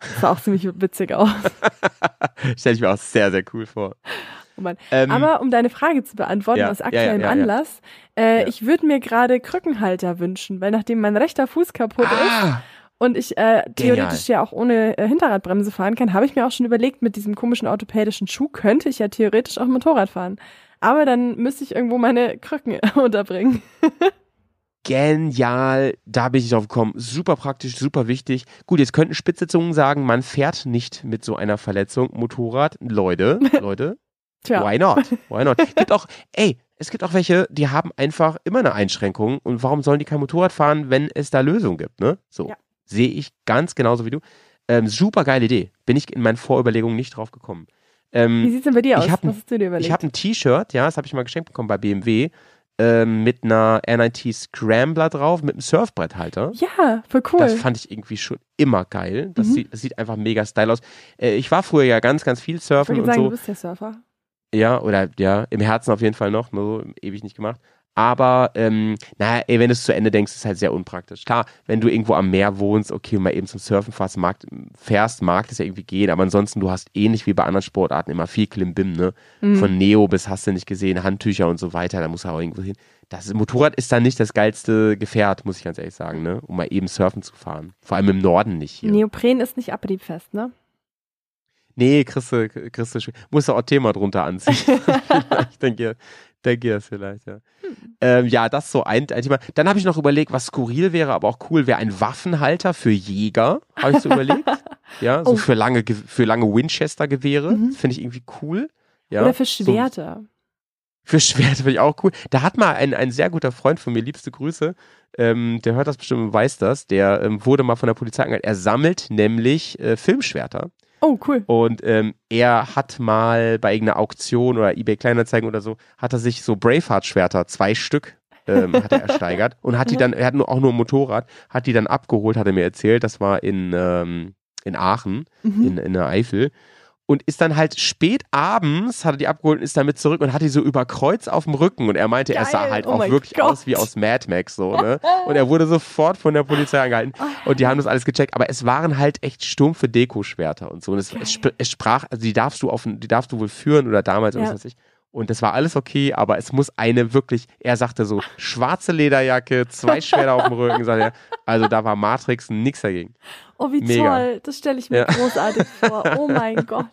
Das sah auch ziemlich witzig aus. Stelle ich mir auch sehr, sehr cool vor. Oh Mann. Ähm, Aber um deine Frage zu beantworten Ja, aus aktuellem ja, ja. Anlass, äh, ich würde mir gerade Krückenhalter wünschen, weil nachdem mein rechter Fuß kaputt ist, ah, und ich äh, theoretisch ja auch ohne äh, Hinterradbremse fahren kann, habe ich mir auch schon überlegt, mit diesem komischen orthopädischen Schuh könnte ich ja theoretisch auch Motorrad fahren. Aber dann müsste ich irgendwo meine Krücken unterbringen. genial, da bin ich drauf gekommen. Super praktisch, super wichtig. Gut, jetzt könnten spitze Zungen sagen, man fährt nicht mit so einer Verletzung Motorrad. Leute, Leute, Tja, why not? Why not? Gibt auch, ey, es gibt auch welche, die haben einfach immer eine Einschränkung. Und warum sollen die kein Motorrad fahren, wenn es da Lösungen gibt, ne? So. Ja. Sehe ich ganz genauso wie du. Ähm, super geile Idee. Bin ich in meinen Vorüberlegungen nicht drauf gekommen. Ähm, wie sieht's denn bei dir ich aus? hab ein- Was hast du dir überlegt? ich habe ein T-Shirt, ja, das habe ich mal geschenkt bekommen bei BMW, ähm, mit einer R9T Scrambler drauf, mit einem Surfbretthalter. ja, voll cool. Das fand ich irgendwie schon immer geil. Das, Mhm. sieht, das sieht einfach mega styl aus. Äh, ich war früher ja ganz, ganz viel ich surfen wollte und sagen, so. du bist ja Surfer. Ja, oder ja, im Herzen auf jeden Fall noch, nur so ewig nicht gemacht. Aber, ähm, naja, ey, wenn du es zu Ende denkst, ist es halt sehr unpraktisch. Klar, wenn du irgendwo am Meer wohnst, okay, und mal eben zum Surfen fährst, mag, fährst, mag das ja irgendwie gehen, aber ansonsten, du hast ähnlich wie bei anderen Sportarten immer viel Klimbim, ne? Mhm. Von Neo bis hast du nicht gesehen, Handtücher und so weiter, da muss er auch irgendwo hin. Das Motorrad ist dann nicht das geilste Gefährt, muss ich ganz ehrlich sagen, ne? Um mal eben surfen zu fahren. Vor allem im Norden nicht hier. Neopren ist nicht abriebfest, ne? Nee, kriegst du, musst du auch Thema drunter anziehen. vielleicht, denke, denke das vielleicht, ja. Hm. Ähm, ja, das ist so ein, ein Thema. Dann habe ich noch überlegt, was skurril wäre, aber auch cool, wäre ein Waffenhalter für Jäger, habe ich so überlegt. Ja, so Oh. für lange, Ge- für lange Winchester-Gewehre. Mhm. Finde ich irgendwie cool. Ja, Oder für so- Schwerter. für Schwert finde ich auch cool. Da hat mal ein, ein sehr guter Freund von mir, liebste Grüße, ähm, der hört das bestimmt und weiß das, der ähm, wurde mal von der Polizei angehalten. Er sammelt nämlich äh, Filmschwerter. Oh, cool. Und ähm, er hat mal bei irgendeiner Auktion oder eBay Kleinanzeigen oder so, hat er sich so Braveheart-Schwerter, zwei Stück, ähm, hat er ersteigert und hat die dann, er hat nur, auch nur ein Motorrad, hat die dann abgeholt, hat er mir erzählt, das war in, ähm, in Aachen, Mhm. in, in der Eifel. Und ist dann halt spät abends, hat er die abgeholt und ist damit zurück und hat die so über Kreuz auf dem Rücken. Und er meinte, er sah Geil. halt Oh auch wirklich Gott. aus wie aus Mad Max, so, ne? Und er wurde sofort von der Polizei angehalten. Und die haben das alles gecheckt. Aber es waren halt echt stumpfe Dekoschwerter und so. Und es, es, es sprach, also die darfst du auf, die darfst du wohl führen oder damals oder Ja. was weiß ich. Und das war alles okay, aber es muss eine wirklich, er sagte so, schwarze Lederjacke, zwei Schwerter auf dem Rücken, sagt er. Also da war Matrix nix dagegen. Oh, wie Mega. toll. Das stelle ich mir Ja. großartig vor. Oh mein Gott.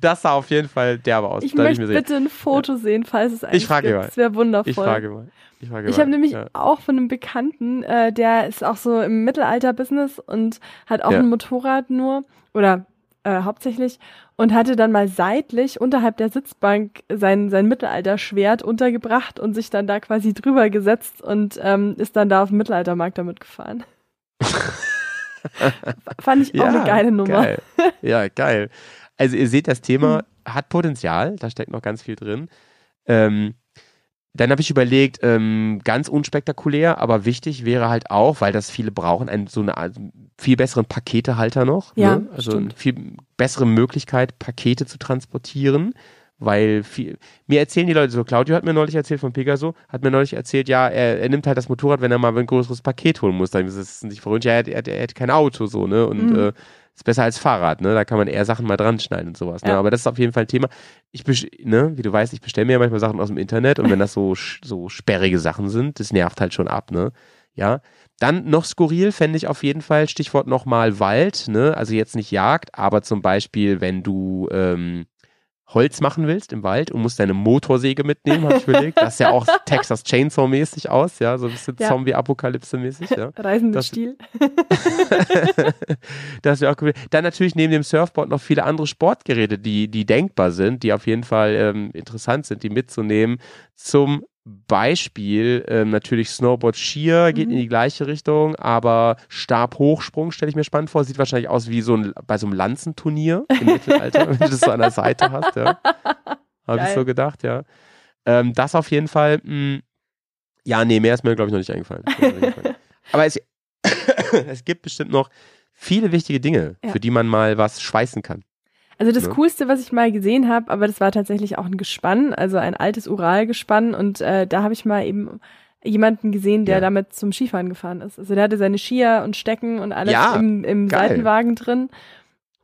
Das sah auf jeden Fall derbe aus. Ich möchte sicher- bitte ein Foto sehen, falls es eins frage gibt. mal. Das wäre wundervoll. Ich frage mal. Ich, frage Ich habe nämlich ja. auch von einem Bekannten, äh, der ist auch so im Mittelalter-Business und hat auch Ja. ein Motorrad nur oder äh, hauptsächlich und hatte dann mal seitlich unterhalb der Sitzbank sein, sein Mittelalterschwert untergebracht und sich dann da quasi drüber gesetzt und ähm, ist dann da auf dem Mittelaltermarkt damit gefahren. Fand ich auch eine geile Nummer. Geil. Ja, geil. Also ihr seht, das Thema hat Potenzial, da steckt noch ganz viel drin. Ähm, dann habe ich überlegt, ähm, ganz unspektakulär, aber wichtig wäre halt auch, weil das viele brauchen, einen, so eine also viel besseren Paketehalter noch. Ja, ne? Also stimmt. eine viel bessere Möglichkeit, Pakete zu transportieren. Weil viel, mir erzählen die Leute so, Claudio hat mir neulich erzählt von Pegaso, hat mir neulich erzählt, ja, er, er nimmt halt das Motorrad, wenn er mal ein größeres Paket holen muss. Dann ist es nicht verrückt, ja, er, er, er hat kein Auto so, ne? Und Mhm. äh, ist besser als Fahrrad, ne? Da kann man eher Sachen mal dran schneiden und sowas. Ne? Ja. Aber das ist auf jeden Fall ein Thema. Ich, ne, wie du weißt, ich bestelle mir ja manchmal Sachen aus dem Internet und wenn das so, so sperrige Sachen sind, das nervt halt schon ab, ne? Ja. Dann noch skurril fände ich auf jeden Fall, Stichwort nochmal Wald, ne? Also jetzt nicht Jagd, aber zum Beispiel, wenn du ähm, Holz machen willst im Wald und musst deine Motorsäge mitnehmen, habe ich überlegt. Das ist ja auch Texas Chainsaw-mäßig aus, ja, so ein bisschen Ja. Zombie-Apokalypse-mäßig, ja. Reisender Das- Stil. das wäre auch cool. Dann natürlich neben dem Surfboard noch viele andere Sportgeräte, die, die denkbar sind, die auf jeden Fall ähm, interessant sind, die mitzunehmen. Zum Beispiel ähm, natürlich Snowboard Skier geht Mhm. in die gleiche Richtung, aber Stabhochsprung stelle ich mir spannend vor. Sieht wahrscheinlich aus wie so ein bei so einem Lanzenturnier im Mittelalter, wenn du das so an der Seite hast, ja. Habe ich so gedacht, ja. Ähm, das auf jeden Fall. Mh, ja, nee, mehr ist mir, glaube ich, noch nicht eingefallen. Aber es, es gibt bestimmt noch viele wichtige Dinge, Ja. für die man mal was schweißen kann. Also das Ne? Coolste, was ich mal gesehen habe, aber das war tatsächlich auch ein Gespann, also ein altes Uralgespann und äh, da habe ich mal eben jemanden gesehen, der Ja. damit zum Skifahren gefahren ist. Also der hatte seine Skier und Stecken und alles Ja, im, im geil. Seitenwagen drin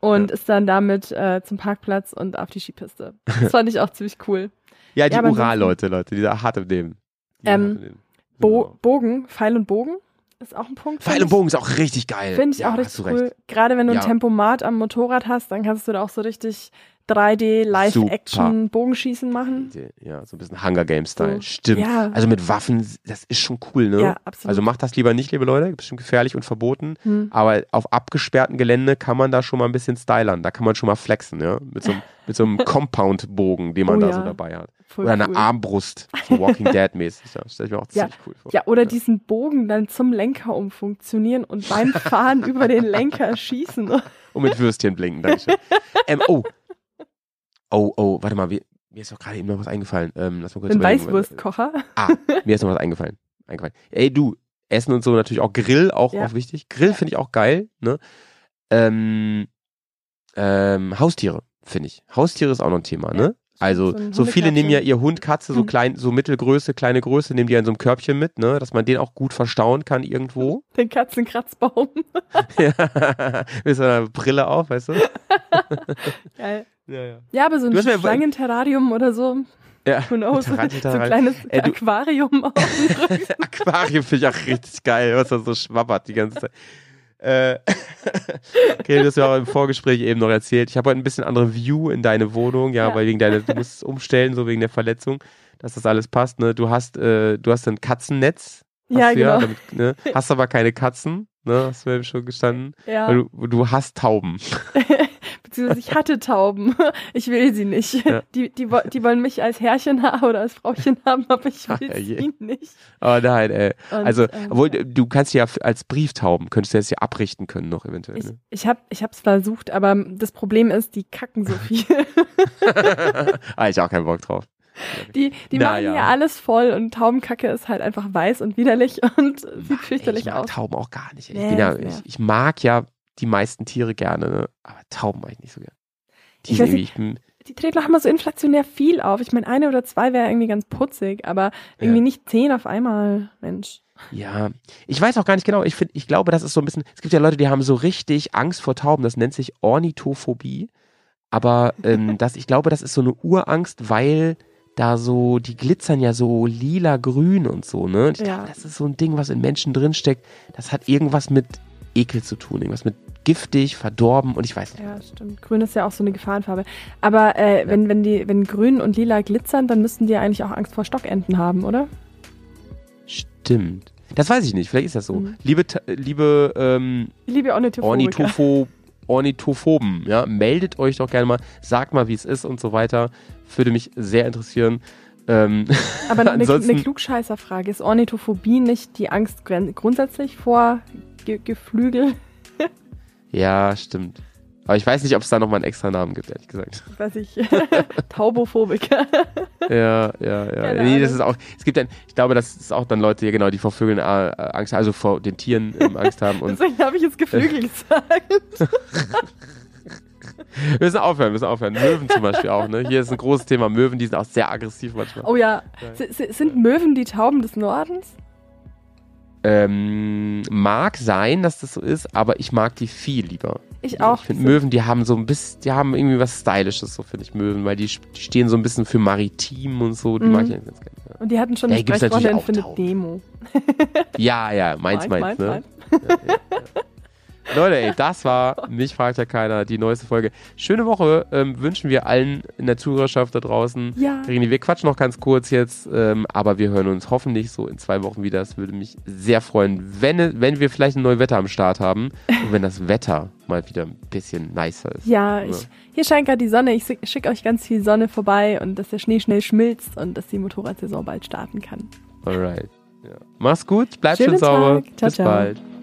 und Ja. ist dann damit äh, zum Parkplatz und auf die Skipiste. Das fand ich auch ziemlich cool. Ja, die Ja, Ural-Leute, Leute, die da hart im Leben. Die Ähm. Bo Genau. Bogen, Pfeil und Bogen ist auch ein Punkt. Pfeil und. Bogen ist auch richtig geil. Finde ich ja, auch richtig cool. recht. Gerade wenn du Ja. ein Tempomat am Motorrad hast, dann kannst du da auch so richtig 3D Live-Action Bogenschießen machen. Ja, so ein bisschen Hunger Games-Style. So. Stimmt. Ja. Also mit Waffen, das ist schon cool, ne? Ja, absolut. Also macht das lieber nicht, liebe Leute. Bestimmt gefährlich und verboten. Hm. Aber auf abgesperrten Gelände kann man da schon mal ein bisschen stylern. Da kann man schon mal flexen, ja. Mit so, einem- mit so einem Compound-Bogen, den man Oh da ja. so dabei hat. Voll Oder eine cool. Armbrust. So Walking Dead-mäßig. Ja, stell ich mir auch Ja. ziemlich cool vor. Ja, oder diesen Bogen dann zum Lenker umfunktionieren und beim Fahren über den Lenker schießen. Und mit Würstchen blinken, Dankeschön. ähm, oh. Oh, oh, warte mal, wir, mir ist doch gerade eben noch was eingefallen. Ähm, lass mal kurz Ein. Weißwurstkocher. Ah, mir ist noch was eingefallen. eingefallen. Ey, du, Essen und so natürlich auch Grill, auch, Ja. auch wichtig. Grill finde ich auch geil, ne? Ähm, ähm, Haustiere, finde ich. Haustiere ist auch noch ein Thema, ne? Also, So viele nehmen ja ihr Hund, Katze, so Mhm. klein, so Mittelgröße, kleine Größe, nehmen die ja in so einem Körbchen mit, ne? Dass man den auch gut verstauen kann irgendwo. Den Katzenkratzbaum. ja. Mit so einer Brille auf, weißt du? Geil. Ja, ja. Ja, aber so ein Schlangenterrarium oder so. Ja, Who knows? So ein kleines du- Aquarium auf dem. Aquarium finde ich auch richtig geil, was da so schwabbert die ganze Zeit. Äh, okay, du hast ja auch im Vorgespräch eben noch erzählt. Ich habe heute ein bisschen andere View in deine Wohnung, ja, Ja. weil wegen deiner, du musst es umstellen, so wegen der Verletzung, dass das alles passt. Ne? Du hast, äh, du hast ein Katzennetz. Hast Ja, du ja, genau. damit, ne? Hast aber keine Katzen, ne? Hast du eben schon gestanden. Ja, Weil du, du hast Tauben. beziehungsweise ich hatte Tauben. Ich will sie nicht. Ja. Die, die, die wollen mich als Herrchen haben oder als Frauchen haben, aber ich will Ah, je. sie nicht. Oh nein, ey. Und, Also, ähm, obwohl, du kannst ja als Brieftauben, könntest du das ja abrichten können noch eventuell. Ich, Ne? ich habe ich hab's versucht, aber das Problem ist, die kacken so viel. ah, ich auch keinen Bock drauf. Die, die Na machen ja. hier alles voll und Taubenkacke ist halt einfach weiß und widerlich und sieht fürchterlich ey, ich mag aus. Tauben auch gar nicht. Ich, Nee, bin ja, ich, ich mag ja die meisten Tiere gerne, ne? aber Tauben mag ich nicht so gerne. Die Ich weiß bin, Die treten auch immer so inflationär viel auf. Ich meine, eine oder zwei wäre irgendwie ganz putzig, aber irgendwie Ja. nicht zehn auf einmal, Mensch. ja, ich weiß auch gar nicht genau. Ich finde, ich glaube, das ist so ein bisschen. Es gibt ja Leute, die haben so richtig Angst vor Tauben. Das nennt sich Ornithophobie. Aber ähm, das, ich glaube, das ist so eine Urangst, weil da so, die glitzern ja so lila-grün und so, ne? Und ich Ja. glaube, das ist so ein Ding, was in Menschen drinsteckt. Das hat irgendwas mit Ekel zu tun, irgendwas mit giftig, verdorben und ich weiß nicht. Ja, stimmt. Grün ist ja auch so eine Gefahrenfarbe. Aber äh, wenn, wenn, die, wenn grün und lila glitzern, dann müssten die ja eigentlich auch Angst vor Stockenten haben, oder? Stimmt. Das weiß ich nicht, vielleicht ist das so. Mhm. Liebe, liebe ähm, Liebe Ornithophobiker. Ornithopho Ornithophoben. Ja, meldet euch doch gerne mal, sagt mal, wie es ist und so weiter. Würde mich sehr interessieren. Ähm, Aber eine, ansonsten, eine Klugscheißerfrage. Ist Ornithophobie nicht die Angst grundsätzlich vor Ge Geflügel? Ja, stimmt. Aber ich weiß nicht, ob es da nochmal einen extra Namen gibt, ehrlich gesagt. Weiß ich. Taubophobiker. Ja, ja, ja. Nee, das ist auch, es gibt dann, ich glaube, das ist auch dann Leute, ja genau, die vor Vögeln äh, Angst, also vor den Tieren ähm, Angst haben. Und Deswegen habe ich jetzt Geflügel gesagt. wir müssen aufhören, wir müssen aufhören. Möwen zum Beispiel auch, ne? Hier ist ein großes Thema. Möwen, die sind auch sehr aggressiv manchmal. Oh ja. S- sind Möwen die Tauben des Nordens? Ähm, mag sein, dass das so ist, aber ich mag die viel lieber. Ich auch. Ich finde Möwen, die haben so ein bisschen, die haben irgendwie was Stylisches, so finde ich Möwen, weil die, die stehen so ein bisschen für maritim und so, die Mhm. mag ich eigentlich ganz gerne. ja. Und die hatten schon Ja, eine gibt's Sprechrolle in Findet. Demo. Ja, ja, meins, meins, ne? meins. Leute, ey, das war Mich fragt ja keiner, die neueste Folge. Schöne Woche ähm, wünschen wir allen in der Zuhörerschaft da draußen. Ja. Rini, wir quatschen noch ganz kurz jetzt, ähm, aber wir hören uns hoffentlich so in zwei Wochen wieder. Das würde mich sehr freuen, wenn, wenn wir vielleicht ein neues Wetter am Start haben und wenn das Wetter mal wieder ein bisschen nicer ist. Ja, ich, hier scheint gerade die Sonne. Ich schicke euch ganz viel Sonne vorbei und dass der Schnee schnell schmilzt und dass die Motorradsaison bald starten kann. Alright. Ja. Mach's gut, bleib Schönen schön sauber. Tag. Ciao, Bis ciao. bald.